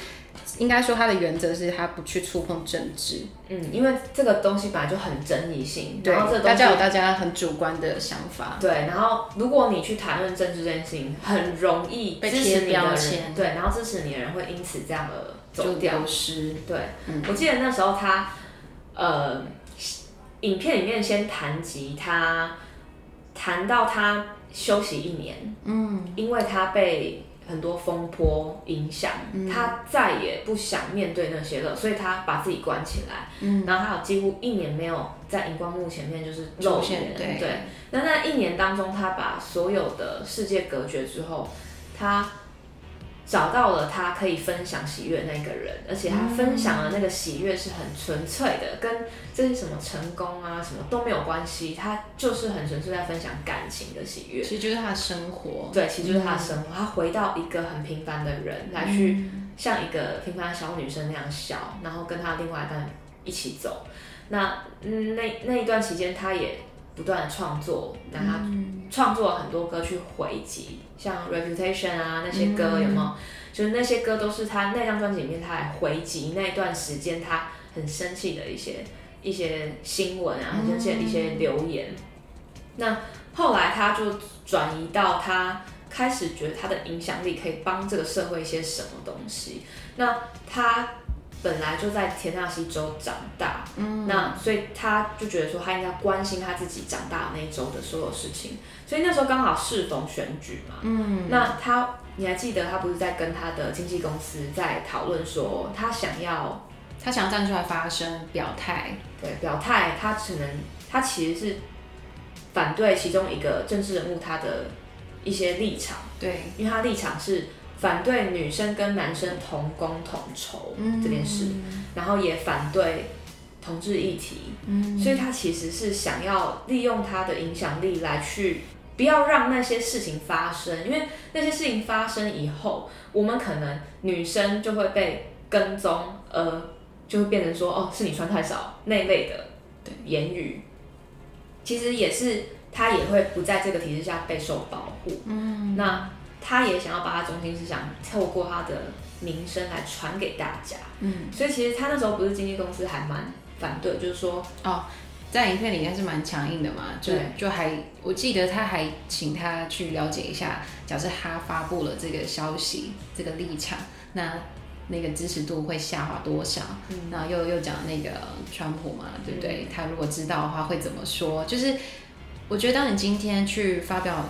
应该说，他的原则是他不去触碰政治。嗯，因为这个东西本来就很争议性，对，然后这大家有大家很主观的想法。对，然后如果你去谈论政治这件事情，很容易被贴标签。对，然后支持你的人会因此这样而走掉失。对，嗯，我记得那时候他，呃，影片里面先谈及他，谈到他休息一年，嗯，因为他被。很多风波影响，他再也不想面对那些了，所以他把自己关起来。嗯，然后他有几乎一年没有在荧光幕前面就是露脸。对，对，那那一年当中，他把所有的世界隔绝之后，他。找到了他可以分享喜悦的那个人，而且他分享的那个喜悦是很纯粹的，跟这些什么成功啊什么都没有关系，他就是很纯粹在分享感情的喜悦。其实就是他的生活，对，其实就是他的生活。嗯、他回到一个很平凡的人，来去像一个平凡的小女生那样笑，然后跟他另外一半一起走。那嗯，那那一段期间，他也不断的创作，那他创作了很多歌去回击。像 Reputation 啊那些歌有没有？嗯、就是那些歌都是他那张专辑里面，他来回击那段时间他很生气的一些一些新闻啊，很生气的一些留言。嗯、那后来他就转移到他开始觉得他的影响力可以帮这个社会一些什么东西。那他。本来就在田纳西州长大，嗯，那所以他就觉得说他应该关心他自己长大的那一州的所有事情，所以那时候刚好适逢选举嘛，嗯，那他你还记得他不是在跟他的经纪公司在讨论说他想要他想要站出来发声表态，对，表态他只能他其实是反对其中一个政治人物他的一些立场，对，因为他立场是。反对女生跟男生同工同酬这件事，嗯、然后也反对同志议题，嗯、所以他其实是想要利用他的影响力来去不要让那些事情发生，因为那些事情发生以后，我们可能女生就会被跟踪，呃，就会变成说哦，是你穿太少那一类的言语，其实也是他也会不在这个体制下备受保护，嗯，那。他也想要把他中心思想透过他的名声来传给大家，嗯，所以其实他那时候不是经纪公司还蛮反对，就是说哦，在影片里面是蛮强硬的嘛，就对就还我记得他还请他去了解一下，假设他发布了这个消息，这个立场，那那个支持度会下滑多少？嗯，然后又又讲那个川普嘛，对不对？嗯，他如果知道的话会怎么说？就是我觉得当你今天去发表。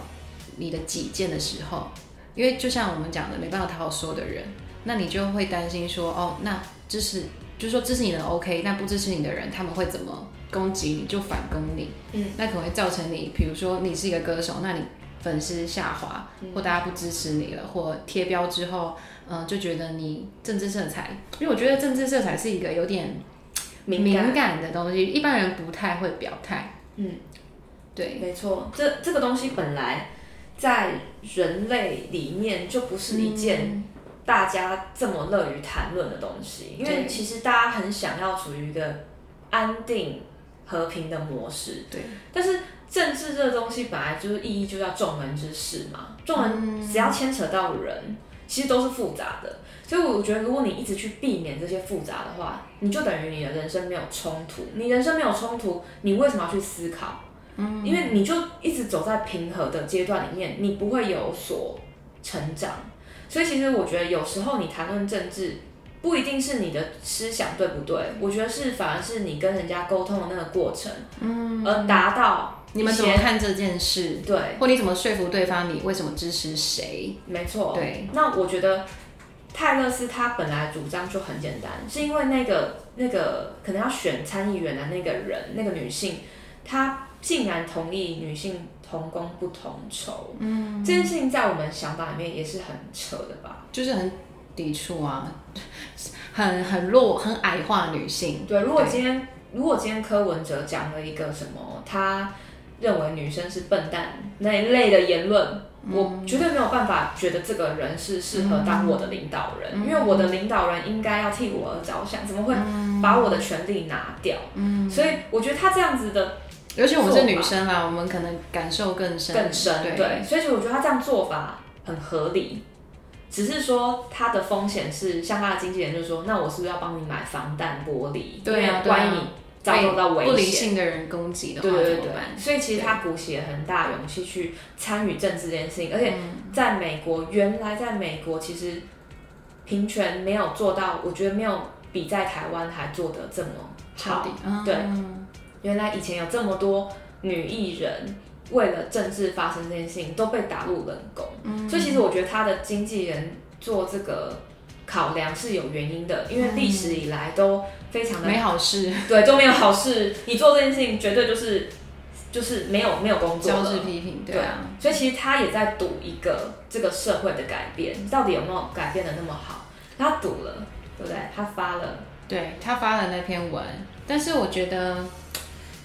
你的己见的时候，因为就像我们讲的，没办法讨好所有的人，那你就会担心说，哦，那支持就是说支持你的 OK，那不支持你的人，他们会怎么攻击你，就反攻你，嗯，那可能会造成你，比如说你是一个歌手，那你粉丝下滑，或大家不支持你了，或贴标之后，嗯，就觉得你政治色彩，因为我觉得政治色彩是一个有点敏感的东西，一般人不太会表态，嗯，对，没错，这这个东西本来。在人类里面，就不是一件大家这么乐于谈论的东西，嗯、因为其实大家很想要处于一个安定和平的模式。对。但是政治这个东西本来就是意义就叫众人之事嘛，众人只要牵扯到人，其实都是复杂的。所以我觉得，如果你一直去避免这些复杂的话，你就等于你的人生没有冲突。你人生没有冲突，你为什么要去思考？嗯，因为你就一直走在平和的阶段里面，你不会有所成长。所以其实我觉得有时候你谈论政治，不一定是你的思想对不对？我觉得是反而是你跟人家沟通的那个过程，嗯，而达到你们怎么看这件事，对，或你怎么说服对方，你为什么支持谁？没错，对。那我觉得泰勒斯他本来主张就很简单，是因为那个那个可能要选参议员的那个人，那个女性，她竟然同意女性。同工不同酬，嗯，这件事情在我们想法里面也是很扯的吧？就是很抵触啊，(laughs) 很很弱、很矮化女性。对，如果今天如果今天柯文哲讲了一个什么，他认为女生是笨蛋那一类的言论，嗯，我绝对没有办法觉得这个人是适合当我的领导人，嗯，因为我的领导人应该要替我而着想，怎么会把我的权利拿掉？嗯，所以我觉得他这样子的。尤其我们是女生啦，我们可能感受更深。更深，对，对。所以我觉得他这样做法很合理，只是说他的风险是，像他的经纪人就说，那我是不是要帮你买防弹玻璃？对啊，万一你遭受到危险，不理性的人攻击的话，对对对，对。所以其实他鼓起了很大勇气去参与政治这件事情，而且在美国，原来在美国其实平权没有做到，我觉得没有比在台湾还做得这么好。对。原来以前有这么多女艺人为了政治发生这件事情都被打入冷宫，嗯，所以其实我觉得他的经纪人做这个考量是有原因的，因为历史以来都非常的没好事，对，都没有好事。你做这件事情绝对就是就是没有没有工作了，交织批评，对啊。所以其实他也在赌一个这个社会的改变到底有没有改变的那么好，他赌了，对不对？他发了，对，他发了那篇文，但是我觉得。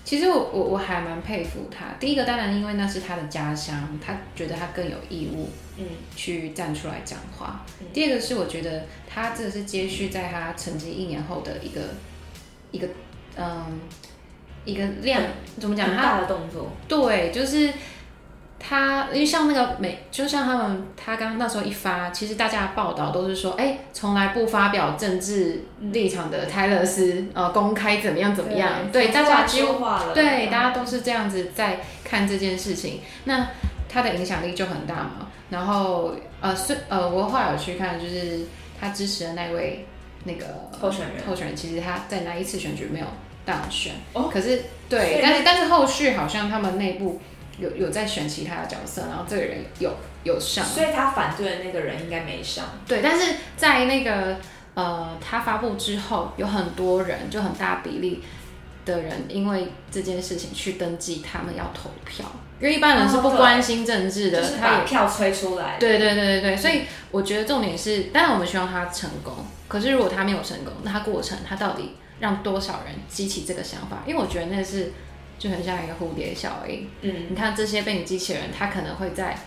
其实我我我还蛮佩服他。第一个当然因为那是他的家乡，他觉得他更有义务，嗯，去站出来讲话。嗯。第二个是我觉得他这是接续在他成绩一年后的一个一个嗯一个量，怎么讲？很大的动作。对，就是。他因为像那个美，就像他们，他刚刚那时候一发，其实大家的报道都是说，哎、欸，从来不发表政治立场的泰勒斯，呃，公开怎么样怎么样，对，大家几乎对，大家都是这样子在看这件事情，那他的影响力就很大嘛。然后，呃，是呃，我后来有去看，就是他支持的那位那个候选人，候选人其实他在那一次选举没有当选，哦，可是对，但是但是后续好像他们内部。有有在选其他的角色，然后这个人有有上，所以他反对的那个人应该没上。对，但是在那个呃，他发布之后，有很多人，就很大比例的人，因为这件事情去登记，他们要投票，因为一般人是不关心政治的，是把票催出来。对对对对对，所以我觉得重点是，当然我们希望他成功，可是如果他没有成功，那他过程他到底让多少人激起这个想法？因为我觉得那是。就很像一个蝴蝶效应。嗯，你看这些被你激起的人，他可能会在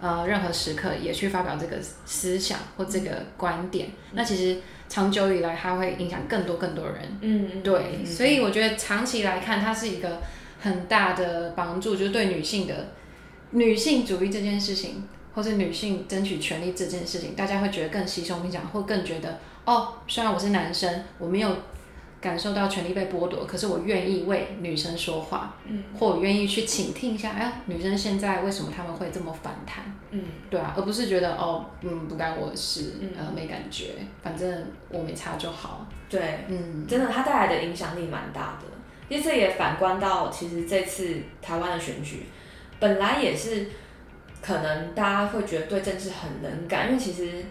呃任何时刻也去发表这个思想或这个观点。嗯、那其实长久以来，它会影响更多更多人。嗯，对。嗯、所以我觉得长期来看，它是一个很大的帮助，就是对女性的女性主义这件事情，或是女性争取权利这件事情，大家会觉得更稀松平常，或更觉得哦，虽然我是男生，我没有。感受到权利被剥夺，可是我愿意为女生说话，嗯，或我愿意去倾听一下，哎呀，女生现在为什么他们会这么反弹？嗯，对啊，而不是觉得哦，嗯，不干我的事，嗯，呃，没感觉，反正我没差就好。对，嗯，真的，它带来的影响力蛮大的。其实这也反观到，其实这次台湾的选举，本来也是可能大家会觉得对政治很冷感，因为其实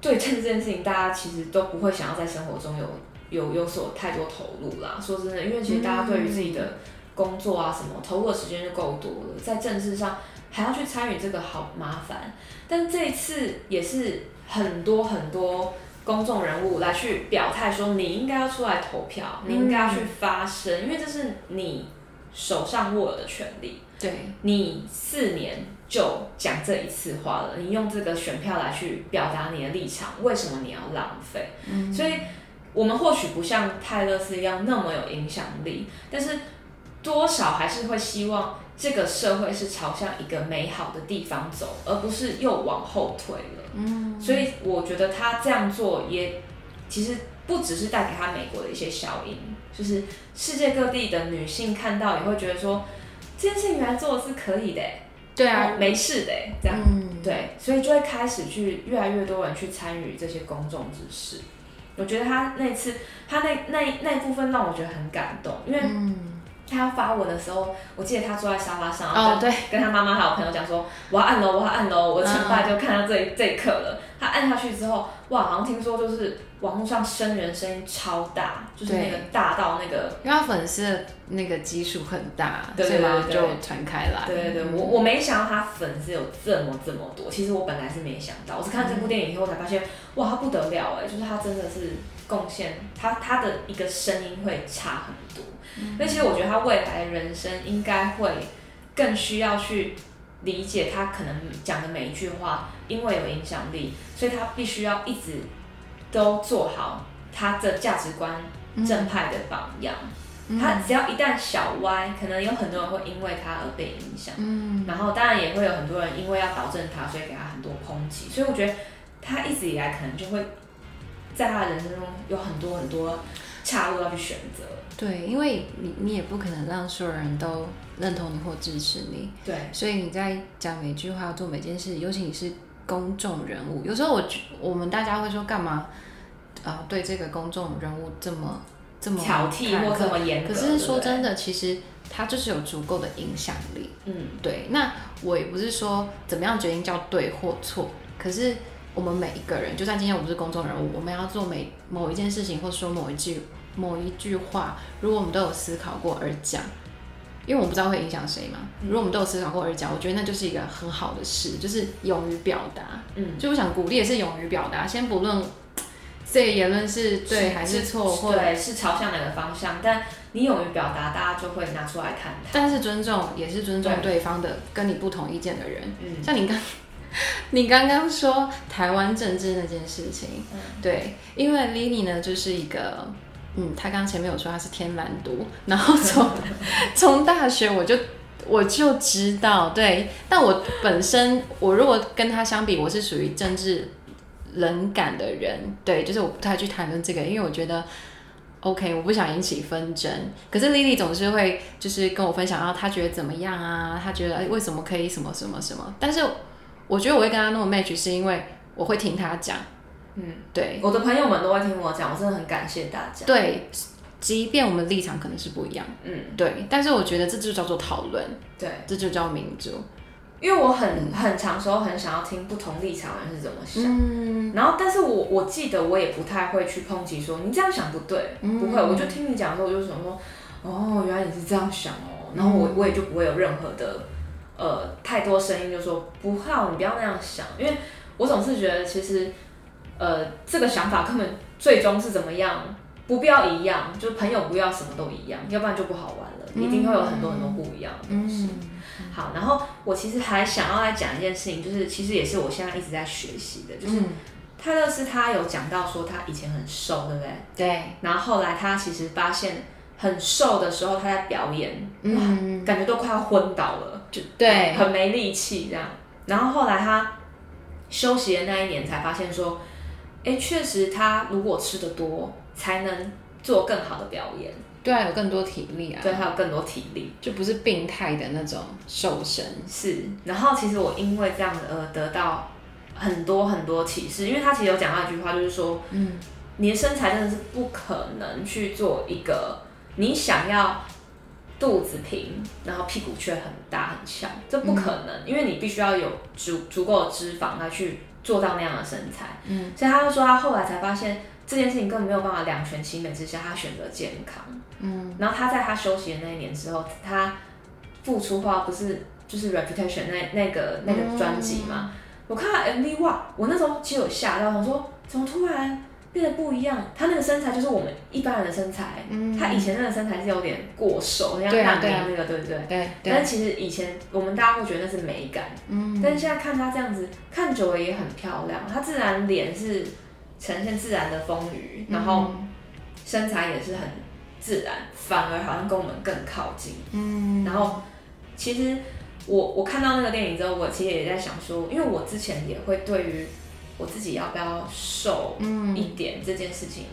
对政治这件事情，大家其实都不会想要在生活中有。有有所太多投入啦，说真的，因为其实大家对于自己的工作啊什么、嗯、投入的时间就够多了，在政治上还要去参与这个好麻烦。但这一次也是很多很多公众人物来去表态说，你应该要出来投票，你应该要去发声、嗯，因为这是你手上握有的权利。对，你四年就讲这一次话了，你用这个选票来去表达你的立场，为什么你要浪费？嗯，所以。我们或许不像泰勒斯一样那么有影响力，但是多少还是会希望这个社会是朝向一个美好的地方走，而不是又往后退了。嗯，所以我觉得他这样做也其实不只是带给他美国的一些效应，就是世界各地的女性看到也会觉得说，这件事情原来做的是可以的，对啊，没事的，这样，嗯、对，所以就会开始去越来越多人去参与这些公众之事。我觉得他那次，他那那那部分让我觉得很感动，因为他要发文的时候，我记得他坐在沙发上，哦，对，跟他妈妈还有朋友讲说，我要按喽，我要按喽，我成败就看到这这一刻了。他按下去之后，哇，好像听说就是网络上声人声音超大，就是那个大到那个，因为他粉丝的那个基数很大，对对对，就传开来。对对对，我我没想到他粉丝有这么这么多，其实我本来是没想到，我是看这部电影以后才发现，哇，他不得了哎，就是他真的是贡献，他他的一个声音会差很多。那其实我觉得他未来的人生应该会更需要去。理解他可能讲的每一句话，因为有影响力，所以他必须要一直都做好他的价值观正派的榜样。嗯、他只要一旦小歪，可能有很多人会因为他而被影响。嗯，然后当然也会有很多人因为要导正他，所以给他很多抨击。所以我觉得他一直以来可能就会在他的人生中有很多很多岔路要去选择。对，因为你你也不可能让所有人都认同你或支持你。对，所以你在讲每句话、做每件事，尤其你是公众人物，有时候我我们大家会说干嘛？啊、呃，对这个公众人物这么这么挑剔或这么严格？可是说真的，其实他就是有足够的影响力。嗯，对。那我也不是说怎么样决定叫对或错，可是我们每一个人，就算今天我们是公众人物，我们要做每某一件事情，或说某一句。某一句话，如果我们都有思考过而讲，因为我们不知道会影响谁嘛。如果我们都有思考过而讲，我觉得那就是一个很好的事，就是勇于表达。嗯，就我想鼓励也是勇于表达，先不论 (tsk) 这个言论是对还是错，或对是朝向哪个方向，但你勇于表达，大家就会拿出来看。但是尊重也是尊重对方的跟你不同意见的人。嗯，像你刚 (laughs) 你刚刚说台湾政治那件事情，嗯，对，因为 Lily 呢就是一个。嗯，他刚前面有说他是天然独，然后从 (laughs) 从大学我就我就知道，对，但我本身我如果跟他相比，我是属于政治冷感的人，对，就是我不太去谈论这个，因为我觉得 OK，我不想引起纷争。可是 Lily 总是会就是跟我分享，然后他觉得怎么样啊？他觉得为什么可以什么什么什么？但是我觉得我会跟他那么 match，是因为我会听他讲。嗯，对，我的朋友们都会听我讲，我真的很感谢大家。对，即便我们立场可能是不一样，嗯，对，但是我觉得这就叫做讨论，对，这就叫民主。因为我很很长时候很想要听不同立场的人是怎么想，嗯，然后但是我我记得我也不太会去抨击说你这样想不对，嗯，不会，我就听你讲的时候我就想说，哦，原来你是这样想哦，然后我我也就不会有任何的呃太多声音就说不好，你不要那样想，因为我总是觉得其实。呃，这个想法根本最终是怎么样？不必要一样，就是朋友不要什么都一样，要不然就不好玩了。嗯、一定会有很多很多不一样的东西。嗯、好，然后我其实还想要来讲一件事情，就是其实也是我现在一直在学习的，就是、嗯、泰勒斯他有讲到说他以前很瘦，对不对？对。然后后来他其实发现很瘦的时候他在表演，嗯，感觉都快要昏倒了，就对，很没力气这样。然后后来他休息的那一年才发现说。哎，确实，他如果吃的多，才能做更好的表演。对啊，有更多体力啊。对，还有更多体力，就不是病态的那种瘦身。是，然后其实我因为这样而得到很多很多启示，因为他其实有讲到一句话，就是说，嗯，你的身材真的是不可能去做一个你想要肚子平，然后屁股却很大很强，这不可能，嗯，因为你必须要有足足够的脂肪来去。做到那样的身材，嗯，所以他就说他后来才发现这件事情根本没有办法两全其美之下，他选择健康，嗯，然后他在他休息的那一年之后，他复出话不是就是 Reputation 那那个那个专辑嘛，嗯，我看到 MV 哇，我那时候其实有吓到，我说怎么突然。变得不一样，他那个身材就是我们一般人的身材。嗯，他以前那个身材是有点过瘦，像难民那个，对不对？对。但其实以前我们大家会觉得那是美感，嗯。但是现在看他这样子，看久了也很漂亮。他自然脸是呈现自然的丰腴，然后身材也是很自然，反而好像跟我们更靠近。嗯。然后其实我我看到那个电影之后，我其实也在想说，因为我之前也会对于。我自己要不要瘦一点这件事情，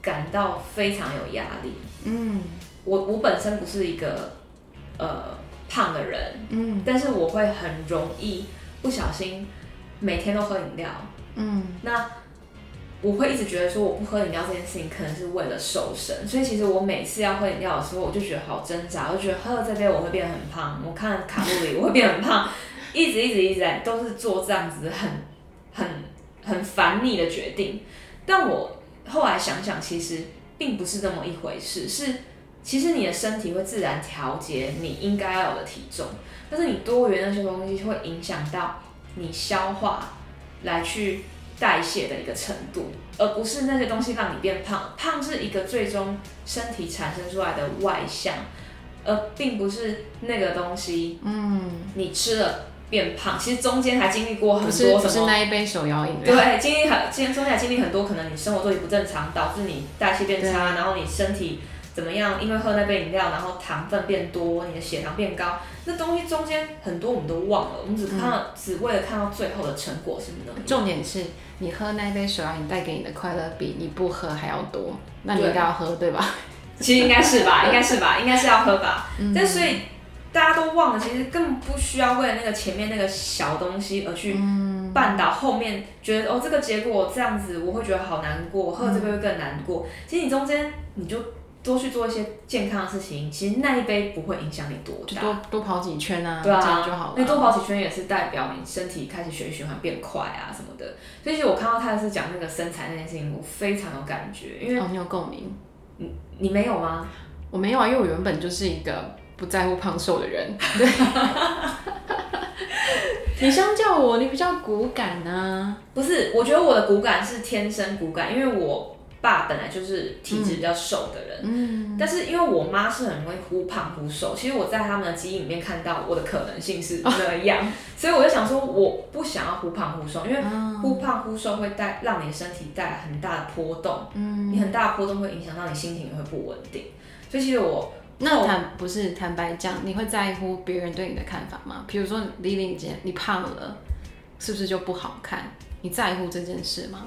感到非常有压力。嗯，我我本身不是一个呃胖的人，嗯，但是我会很容易不小心每天都喝饮料，嗯，那我会一直觉得说我不喝饮料这件事情可能是为了瘦身，所以其实我每次要喝饮料的时候，我就觉得好挣扎，我就觉得喝了这杯我会变得很胖，我看卡路里我会变得很胖，一直一直一直在都是做这样子很很很烦腻的决定，但我后来想想，其实并不是这么一回事，是。其实你的身体会自然调节你应该要有的体重，但是你多余那些东西会影响到你消化来去代谢的一个程度，而不是那些东西让你变胖。胖是一个最终身体产生出来的外向，而并不是那个东西。嗯，你吃了变胖，其实中间还经历过很多什么？不是那一杯手摇饮料。对，经历很，今天中间还经历很多，可能你生活作息不正常，导致你代谢变差，然后你身体。怎么样？因为喝那杯饮料，然后糖分变多，你的血糖变高，那东西中间很多我们都忘了，我们只看到、嗯、只为了看到最后的成果是什么？重点是你喝那杯手摇饮带给你的快乐比你不喝还要多，那你应该要喝对，对吧？其实应该是吧，(laughs) 应该是吧，应该是要喝吧。嗯、但所以大家都忘了，其实根本不需要为了那个前面那个小东西而去绊倒后面，觉得哦这个结果这样子我会觉得好难过，喝了这个会更难过。其实你中间你就。多去做一些健康的事情，其实那一杯不会影响你多大，就多多跑几圈啊，对啊，这样就好了。那多跑几圈也是代表你身体开始血液循环变快啊什么的。所以其实我看到泰勒斯讲那个身材那件事情，我非常有感觉，因为哦，你有共鸣，你你没有吗？我没有啊，因为我原本就是一个不在乎胖瘦的人。(laughs) 对，(laughs) 你相较我，你比较骨感呢？不是，我觉得我的骨感是天生骨感，因为我。爸本来就是体质比较瘦的人，嗯，但是因为我妈是很容易忽胖忽瘦，其实我在他们的基因里面看到我的可能性是那样，哦、(laughs) 所以我就想说，我不想要忽胖忽瘦，因为忽胖忽瘦会带让你的身体带来很大的波动，嗯，你很大的波动会影响到你心情也会不稳定，所以其实我那坦不是坦白讲，你会在乎别人对你的看法吗？比如说李玲姐，你胖了，是不是就不好看？你在乎这件事吗？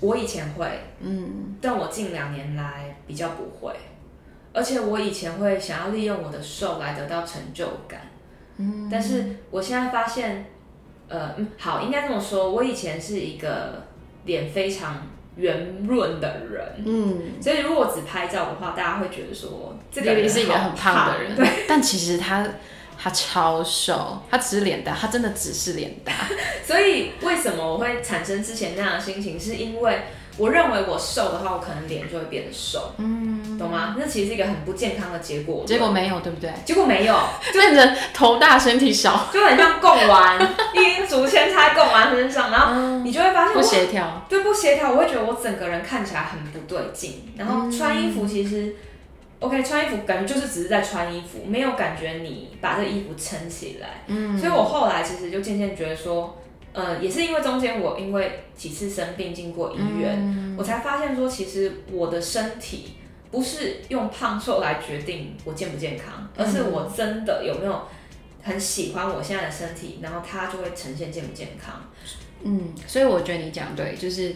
我以前会，嗯，但我近两年来比较不会，而且我以前会想要利用我的瘦来得到成就感，嗯，但是我现在发现，呃，嗯，好，应该这么说，我以前是一个脸非常圆润的人，嗯，所以如果我只拍照的话，大家会觉得说这个人是一个很胖的人，对，但其实他。他超瘦，他只是脸大，他真的只是脸大。(laughs) 所以为什么我会产生之前那样的心情？是因为我认为我瘦的话，我可能脸就会变得瘦，嗯，懂吗？那其实是一个很不健康的结果。结果没有，对不对？结果没有，就变成头大身体小，就很像贡丸，一斤竹签插贡丸身上，然后你就会发现不协调，对，不协调。我会觉得我整个人看起来很不对劲，然后穿衣服其实。OK，穿衣服感觉就是只是在穿衣服，没有感觉你把这衣服撑起来。嗯，所以我后来其实就渐渐觉得说，呃，也是因为中间我因为几次生病进过医院，嗯，我才发现说，其实我的身体不是用胖瘦来决定我健不健康，而是我真的有没有很喜欢我现在的身体，然后它就会呈现健不健康。嗯，所以我觉得你讲对，就是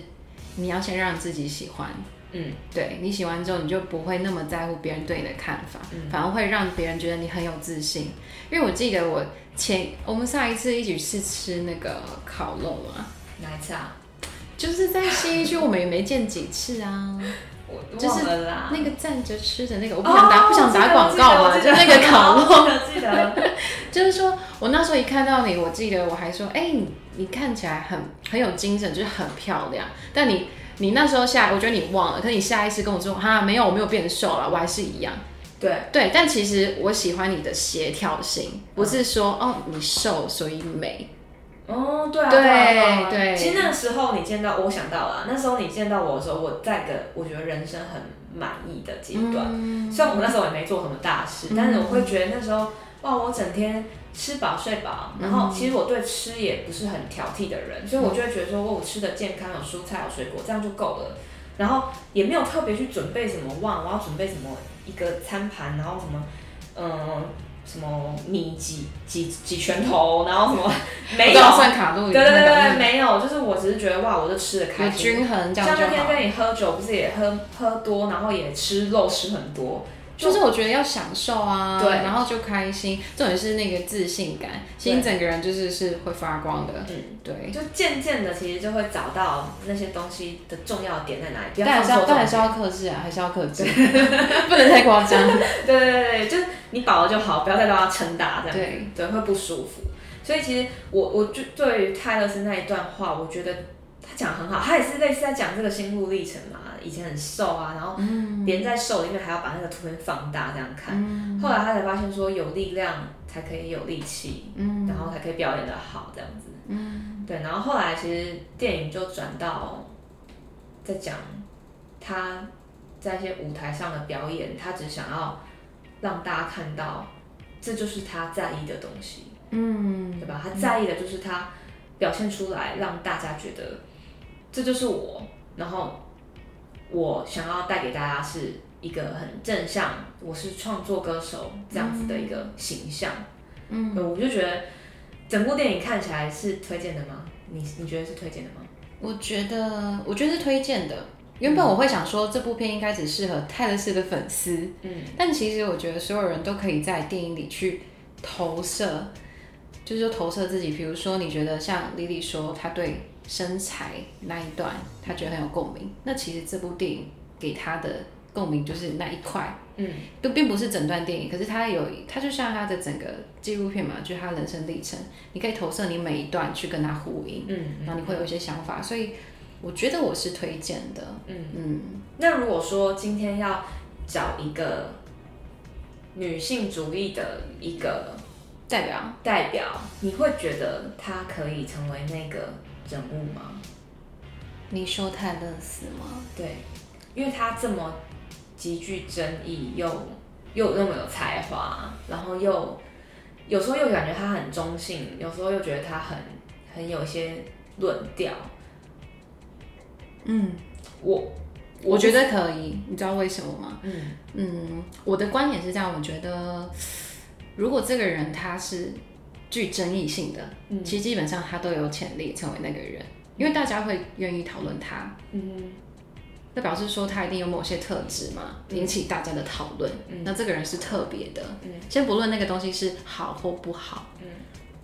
你要先让自己喜欢。嗯，对，你洗完之后，你就不会那么在乎别人对你的看法，嗯、反而会让别人觉得你很有自信。因为我记得我前我们上一次一起去吃那个烤肉啊，哪一次啊？就是在新一区，我们也没见几次啊。(laughs) 就是那个站着吃的那个，我不想打、哦、不想打广告嘛，就那个烤肉。记得，(laughs) 就是说我那时候一看到你，我记得我还说，哎、欸，你你看起来很很有精神，就是很漂亮，但你。你那时候下，我觉得你忘了，可是你下意识跟我说，哈，没有，我没有变瘦了，我还是一样。对对，但其实我喜欢你的协调性，不是说哦你瘦所以美。哦，对啊，对对。其实那个时候你见到我，想到了，那时候你见到我的时候，我在个我觉得人生很满意的阶段。嗯、虽然我那时候也没做什么大事，嗯、但是我会觉得那时候哇，我整天。吃饱睡饱，然后其实我对吃也不是很挑剔的人，嗯、所以我就会觉得说，我吃的健康，有蔬菜有水果，这样就够了。然后也没有特别去准备什么，哇，我要准备什么一个餐盘，然后什么，嗯，什么米几几几拳头，然后什么没有算卡路里，对对对对，没有，就是我只是觉得哇，我就吃的开心，均衡。像那天跟你喝酒，不是也喝喝多，然后也吃肉吃很多。就，是我觉得要享受啊，对，然后就开心，重点是那个自信感，其实整个人就是是会发光的。嗯，对，就渐渐的其实就会找到那些东西的重要点在哪里。但还是要，但还是要克制啊，还是要克制，(laughs) 不能太夸张。(laughs) 对对对，就是你饱了就好，不要再让它撑大，这样对对会不舒服。所以其实我我就对于泰勒斯那一段话，我觉得。他讲很好，他也是类似在讲这个心路历程嘛。以前很瘦啊，然后别人在瘦里面还要把那个图片放大这样看。嗯、后来他才发现说，有力量才可以有力气，嗯、然后才可以表演的好这样子。嗯、对。然后后来其实电影就转到在讲他在一些舞台上的表演，他只想要让大家看到，这就是他在意的东西。嗯，对吧？他在意的就是他表现出来，让大家觉得。这就是我，然后我想要带给大家是一个很正向，我是创作歌手这样子的一个形象。嗯，我就觉得整部电影看起来是推荐的吗？你你觉得是推荐的吗？我觉得我觉得是推荐的。原本我会想说这部片应该只适合泰勒斯的粉丝，嗯，但其实我觉得所有人都可以在电影里去投射，就是说投射自己。比如说，你觉得像莉莉说，她对。身材那一段，他觉得很有共鸣。那其实这部电影给他的共鸣就是那一块，嗯，都并不是整段电影。可是他有，他就像他的整个纪录片嘛，就是他人生历程，你可以投射你每一段去跟他呼应，嗯，然后你会有一些想法。所以我觉得我是推荐的，嗯嗯。那如果说今天要找一个女性主义的一个代表，代表，你会觉得她可以成为那个？人物吗？你说泰勒斯吗？对，因为他这么极具争议，又又那么有才华，然后又有时候又感觉他很中性，有时候又觉得他很很有一些论调。嗯，我我，我觉得可以，你知道为什么吗？嗯嗯，我的观点是这样，我觉得如果这个人他是。具争议性的，嗯、其实基本上他都有潜力成为那个人，因为大家会愿意讨论他，嗯，那表示说他一定有某些特质嘛，引起大家的讨论，嗯、那这个人是特别的，嗯，先不论那个东西是好或不好，嗯，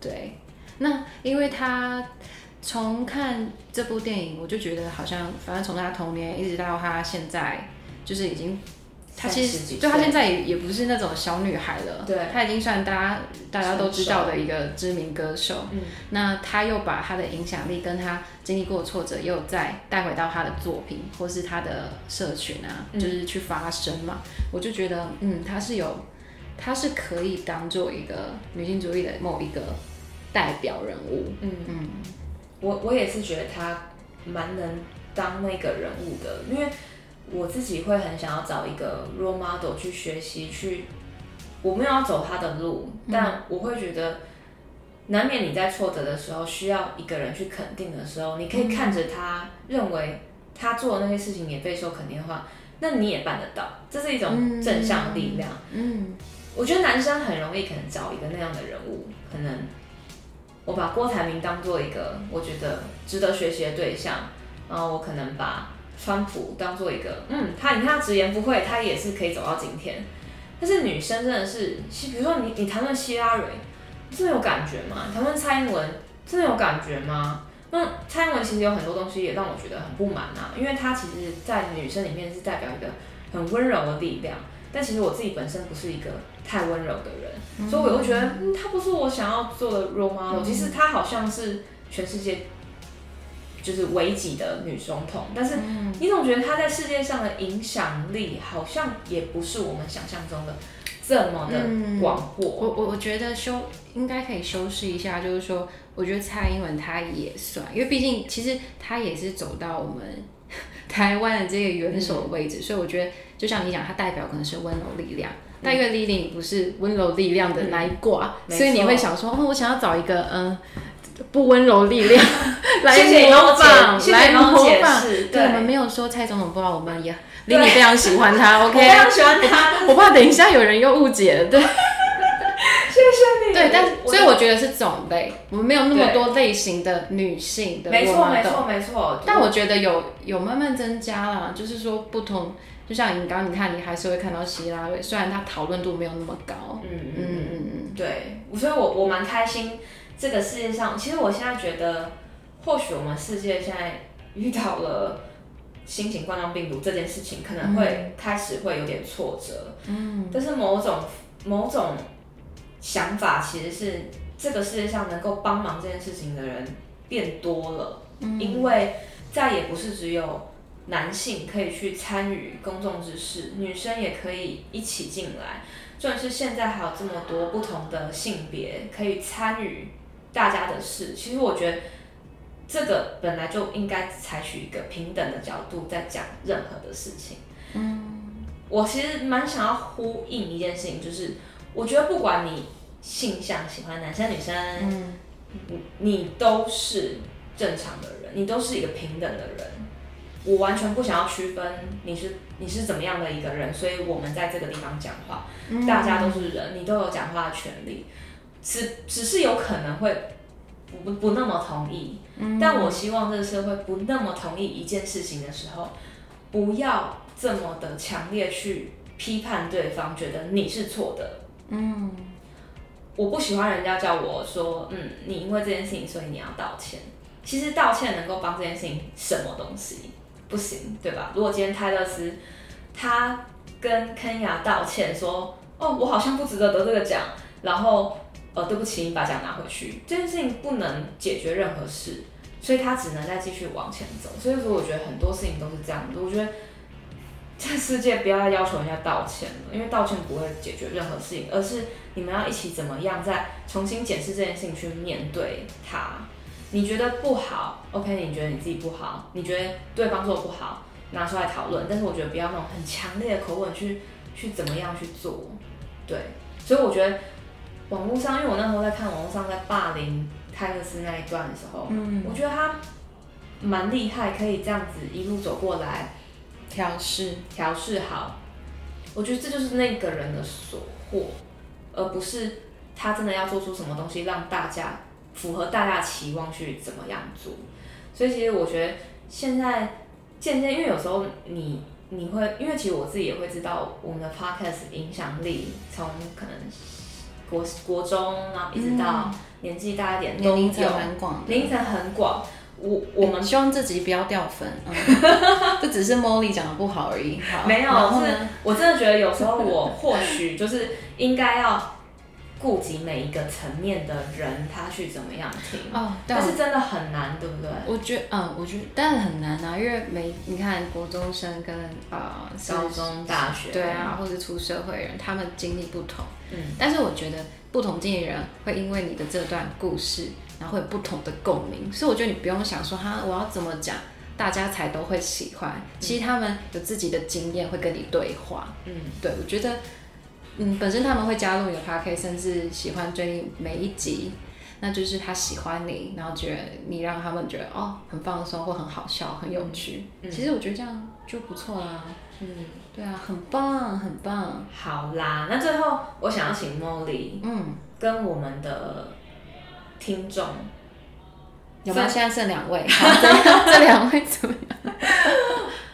对，那因为他从看这部电影，我就觉得好像，反正从他童年一直到他现在，就是已经。她其实，就她现在也也不是那种小女孩了，对，她已经算大家大家都知道的一个知名歌手。嗯，那她又把她的影响力跟她经历过挫折，又再带回到她的作品或是她的社群啊，嗯、就是去发声嘛。我就觉得，嗯，她是有，她是可以当做一个女性主义的某一个代表人物。嗯嗯，我我也是觉得她蛮能当那个人物的，因为。我自己会很想要找一个 role model 去学习，去我没有要走他的路，嗯、但我会觉得，难免你在挫折的时候需要一个人去肯定的时候，你可以看着他，认为他做的那些事情也备受肯定的话，那你也办得到，这是一种正向的力量。嗯，嗯我觉得男生很容易可能找一个那样的人物，可能我把郭台铭当做一个我觉得值得学习的对象，然后我可能把。川普当做一个，嗯，他你看他直言不讳，他也是可以走到今天。但是女生真的是，比如说你你谈论希拉蕊，真的有感觉吗？谈论蔡英文，真的有感觉吗？那蔡英文其实有很多东西也让我觉得很不满啊，因为她其实，在女生里面是代表一个很温柔的力量。但其实我自己本身不是一个太温柔的人，嗯、所以我会觉得，嗯，她不是我想要做的 role model。其实她好像是全世界。就是危急的女总统，但是你总觉得她在世界上的影响力好像也不是我们想象中的这么的广阔。嗯、我我我觉得修应该可以修饰一下，就是说，我觉得蔡英文她也算，因为毕竟其实她也是走到我们台湾的这个元首的位置，嗯、所以我觉得就像你讲，她代表可能是温柔力量，嗯、但因为莉莉不是温柔力量的那一挂，嗯、所以你会想说，哦，我想要找一个嗯。不温柔力量 (laughs) 来模仿，来模仿。对，我们没有说蔡总统不好，我们也林你非常喜欢他。OK，非常喜欢他。我怕等一下有人又误解了。对，(laughs) 谢谢你。对，但所以我觉得是种类，我们没有那么多类型的女性的。没错，没错，没错。但我觉得有有慢慢增加了，就是说不同就像你刚刚你看，你还是会看到希拉蕊，虽然他讨论度没有那么高。嗯嗯嗯嗯，对，所以我我蛮开心。这个世界上，其实我现在觉得，或许我们世界现在遇到了新型冠状病毒这件事情，可能会开始会有点挫折。嗯，但是某种某种想法，其实是这个世界上能够帮忙这件事情的人变多了。嗯，因为再也不是只有。男性可以去参与公众之事，女生也可以一起进来。重点是现在还有这么多不同的性别可以参与大家的事。其实我觉得这个本来就应该采取一个平等的角度在讲任何的事情。嗯，我其实蛮想要呼应一件事情，就是我觉得不管你性向喜欢男生女生，嗯，你都是正常的人，你都是一个平等的人。我完全不想要区分你是你是怎么样的一个人，所以我们在这个地方讲话，嗯、大家都是人，你都有讲话的权利。只只是有可能会不不那么同意，嗯、但我希望这个社会不那么同意一件事情的时候，不要这么的强烈去批判对方，觉得你是错的。嗯，我不喜欢人家叫我说，嗯，你因为这件事情，所以你要道歉。其实道歉能够帮这件事情什么东西？不行，对吧？如果今天泰勒斯他跟肯雅道歉说：“哦，我好像不值得得这个奖。”然后，呃，对不起，你把奖拿回去。这件事情不能解决任何事，所以他只能再继续往前走。所以说，我觉得很多事情都是这样的。我觉得这世界不要再要求人家道歉了，因为道歉不会解决任何事情，而是你们要一起怎么样再重新检视这件事情，去面对它。你觉得不好，OK？你觉得你自己不好，你觉得对方做的不好，拿出来讨论。但是我觉得不要那种很强烈的口吻去去怎么样去做，对。所以我觉得网络上，因为我那时候在看网络上在霸凌泰勒斯那一段的时候，嗯，我觉得他蛮厉害，可以这样子一路走过来调试调试好。我觉得这就是那个人的所获，而不是他真的要做出什么东西让大家。符合大家期望去怎么样做，所以其实我觉得现在渐渐，因为有时候你你会，因为其实我自己也会知道我们的 podcast 影响力从可能国国中，然后一直到年纪大一点，年龄层很广，年龄层很广。我我们希望这集不要掉粉，嗯、(laughs) 这只是 Molly 讲的不好而已。好没有，是我真的觉得有时候我或许就是应该要。顾及每一个层面的人，他去怎么样听哦，但是真的很难，对不对？我觉得，嗯，我觉得，但是很难啊，因为每你看，国中生跟啊、呃、高中、大学，对啊，或者出社会人，他们经历不同，嗯，但是我觉得不同经历人会因为你的这段故事，然后会有不同的共鸣，所以我觉得你不用想说哈，我要怎么讲，大家才都会喜欢。其实他们有自己的经验会跟你对话，嗯，对，我觉得。嗯，本身他们会加入你的 podcast，甚至喜欢追你每一集，那就是他喜欢你，然后觉得你让他们觉得哦很放松或很好笑、很有趣。嗯、其实我觉得这样就不错啦。嗯，对啊，很棒，很棒。好啦，那最后我想要请 Molly，嗯，跟我们的听众，有没有？现在剩两位，好，这 (laughs) 两位怎么样？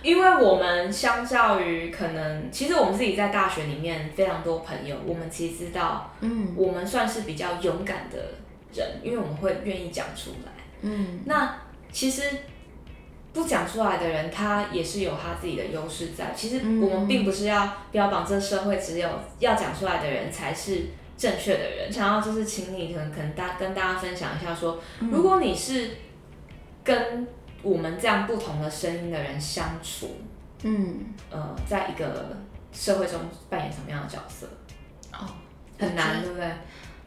因为我们相较于可能，其实我们自己在大学里面非常多朋友，我们其实知道，嗯，我们算是比较勇敢的人，因为我们会愿意讲出来，嗯，那其实不讲出来的人，他也是有他自己的优势在。其实我们并不是要标榜这社会只有要讲出来的人才是正确的人，想要就是请你可能可能大跟大家分享一下说，如果你是跟我们这样不同的声音的人相处，嗯，呃，在一个社会中扮演什么样的角色？哦，很难，对不对？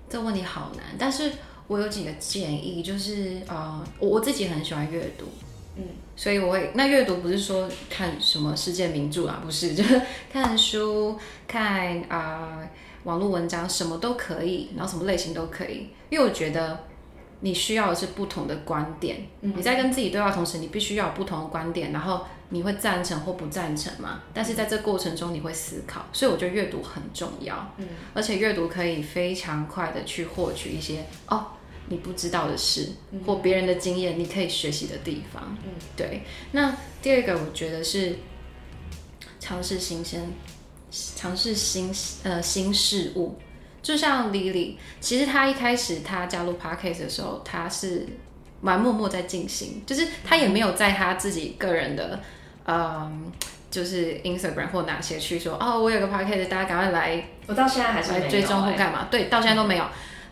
这问题好难，但是我有几个建议，就是呃，我我自己很喜欢阅读，嗯，所以我会那阅读不是说看什么世界名著啊，不是，(laughs) 就是看书、看啊、呃、网络文章，什么都可以，然后什么类型都可以，因为我觉得。你需要的是不同的观点，嗯、你在跟自己对话的同时，你必须要有不同的观点，然后你会赞成或不赞成嘛？但是在这过程中你会思考，所以我觉得阅读很重要，嗯，而且阅读可以非常快的去获取一些哦你不知道的事、嗯、或别人的经验，你可以学习的地方，嗯，对。那第二个我觉得是尝试新鲜，尝试新呃新事物。就像 Lily，其实她一开始她加入 Podcast 的时候，她是蛮默默在进行，就是她也没有在她自己个人的嗯，就是 Instagram 或哪些去说哦，我有个 Podcast，大家赶快来。我到现在还是来追踪或干嘛？对，到现在都没有。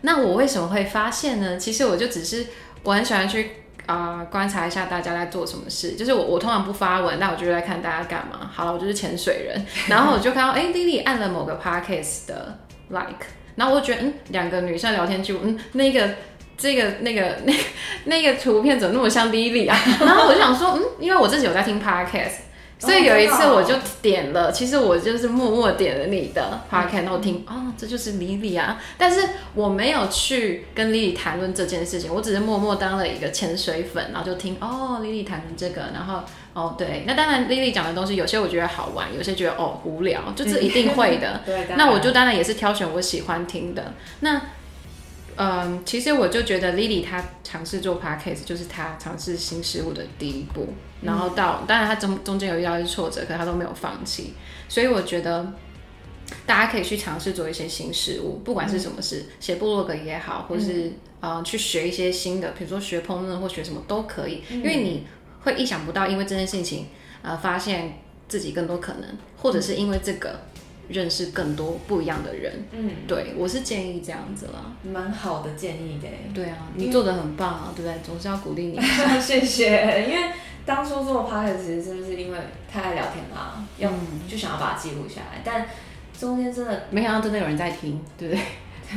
那我为什么会发现呢？其实我就只是我很喜欢去啊、呃、观察一下大家在做什么事。就是我我通常不发文，那我就在看大家干嘛。好了，我就是潜水人，然后我就看到哎，Lily 按了某个 Podcast 的 Like，然后我就觉得嗯，两个女生聊天记录，嗯，那个这个那个那个、那个图片怎么那么像 Lily 啊？(laughs) 然后我就想说嗯，因为我自己有在听 Podcast。所以有一次我就点了，其实我就是默默点了你的 podcast，然后听，哦，这就是 Lily 啊，但是我没有去跟 Lily 谈论这件事情，我只是默默当了一个潜水粉，然后就听，哦，Lily 谈论这个，然后，哦，对，那当然 Lily 讲的东西有些我觉得好玩，有些觉得哦无聊，就是一定会的，(laughs) 对，那我就当然也是挑选我喜欢听的，那。嗯，其实我就觉得 Lily 她尝试做 podcast 就是她尝试新事物的第一步，然后到当然她中中间有遇到一些挫折，可是她都没有放弃，所以我觉得大家可以去尝试做一些新事物，不管是什么事，写部落格也好，或是啊、呃、去学一些新的，比如说学烹饪或学什么都可以，因为你会意想不到，因为这件事情呃发现自己更多可能，或者是因为这个。认识更多不一样的人，嗯，对，我是建议这样子啦，蛮好的建议的。对啊，你做的很棒啊，对不对？总是要鼓励你。(laughs) 谢谢。因为当初做 podcast 其实真的是因为太爱聊天啦，要、嗯、就想要把它记录下来，但中间真的没想到真的有人在听，对不对？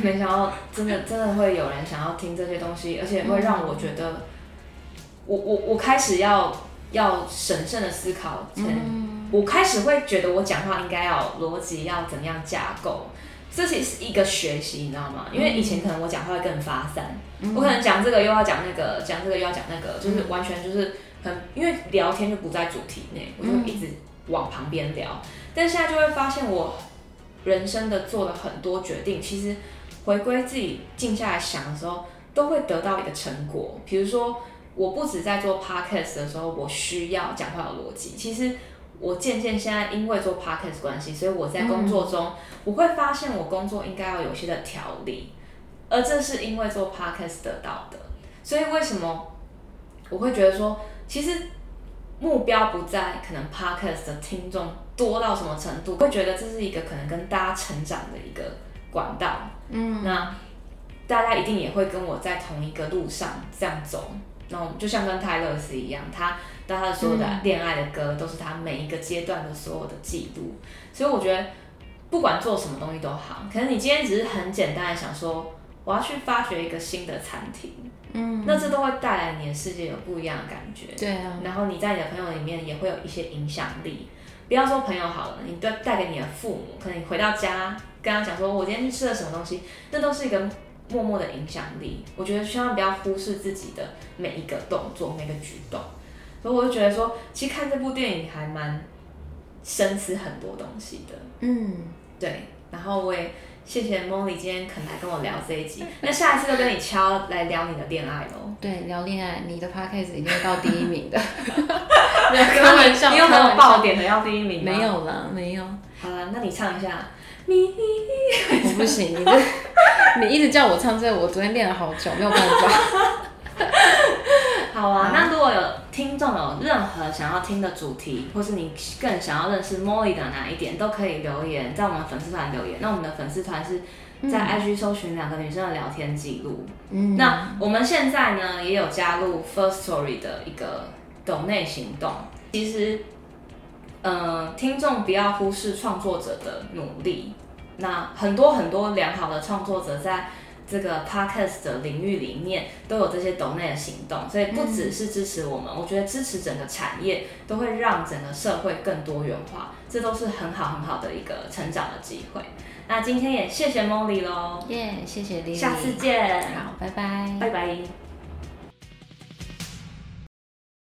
(laughs) 没想到真的真的会有人想要听这些东西，而且会让我觉得，嗯、我我我开始要要审慎的思考。嗯我开始会觉得我讲话应该要逻辑，要怎么样架构，这是一个学习，你知道吗？因为以前可能我讲话会更发散，嗯、我可能讲这个又要讲那个，讲这个又要讲那个，就是完全就是很，因为聊天就不在主题内，我就一直往旁边聊。但现在就会发现，我人生的做了很多决定，其实回归自己静下来想的时候，都会得到一个成果。比如说，我不止在做 podcast 的时候，我需要讲话有逻辑，其实。我渐渐现在因为做 podcast 关系，所以我在工作中我会发现我工作应该要有些的条理，而这是因为做 podcast 得到的。所以为什么我会觉得说，其实目标不在可能 podcast 的听众多到什么程度，会觉得这是一个可能跟大家成长的一个管道。嗯，那大家一定也会跟我在同一个路上这样走。那我们就像跟泰勒斯一样，他。但他所有的恋爱的歌都是他每一个阶段的所有的记录，所以我觉得不管做什么东西都好，可能你今天只是很简单的想说我要去发掘一个新的餐厅，嗯，那这都会带来你的世界有不一样的感觉，对啊，然后你在你的朋友里面也会有一些影响力，不要说朋友好了，你带带给你的父母，可能你回到家跟他讲说我今天去吃了什么东西，那都是一个默默的影响力，我觉得千万不要忽视自己的每一个动作，每个举动。所以我就觉得说，其实看这部电影还蛮深思很多东西的。嗯，对。然后我也谢谢 Molly 今天肯来跟我聊这一集。那下一次就跟你敲来聊你的恋爱喽。对，聊恋爱，你的 podcast 一定会到第一名的。(laughs) (laughs) 开玩笑，你有没有爆点的要第一名？没有了，没有。好了，那你唱一下。我不行，你这你一直叫我唱这个，我昨天练了好久，没有办法。(laughs) 好啊，那如果有听众有任何想要听的主题，或是你更想要认识 Molly 的哪一点，都可以留言在我们粉丝团留言。那我们的粉丝团是在 IG 搜寻两个女生的聊天记录。嗯，那我们现在呢也有加入 First Story 的一个抖内行动。其实，嗯、呃，听众不要忽视创作者的努力。那很多很多良好的创作者在。这个 podcast 的领域里面都有这些抖内的行动，所以不只是支持我们，嗯、我觉得支持整个产业都会让整个社会更多元化，这都是很好很好的一个成长的机会。那今天也谢谢 Molly 喽，耶，yeah, 谢谢 Lily，下次见，好，拜拜，拜拜。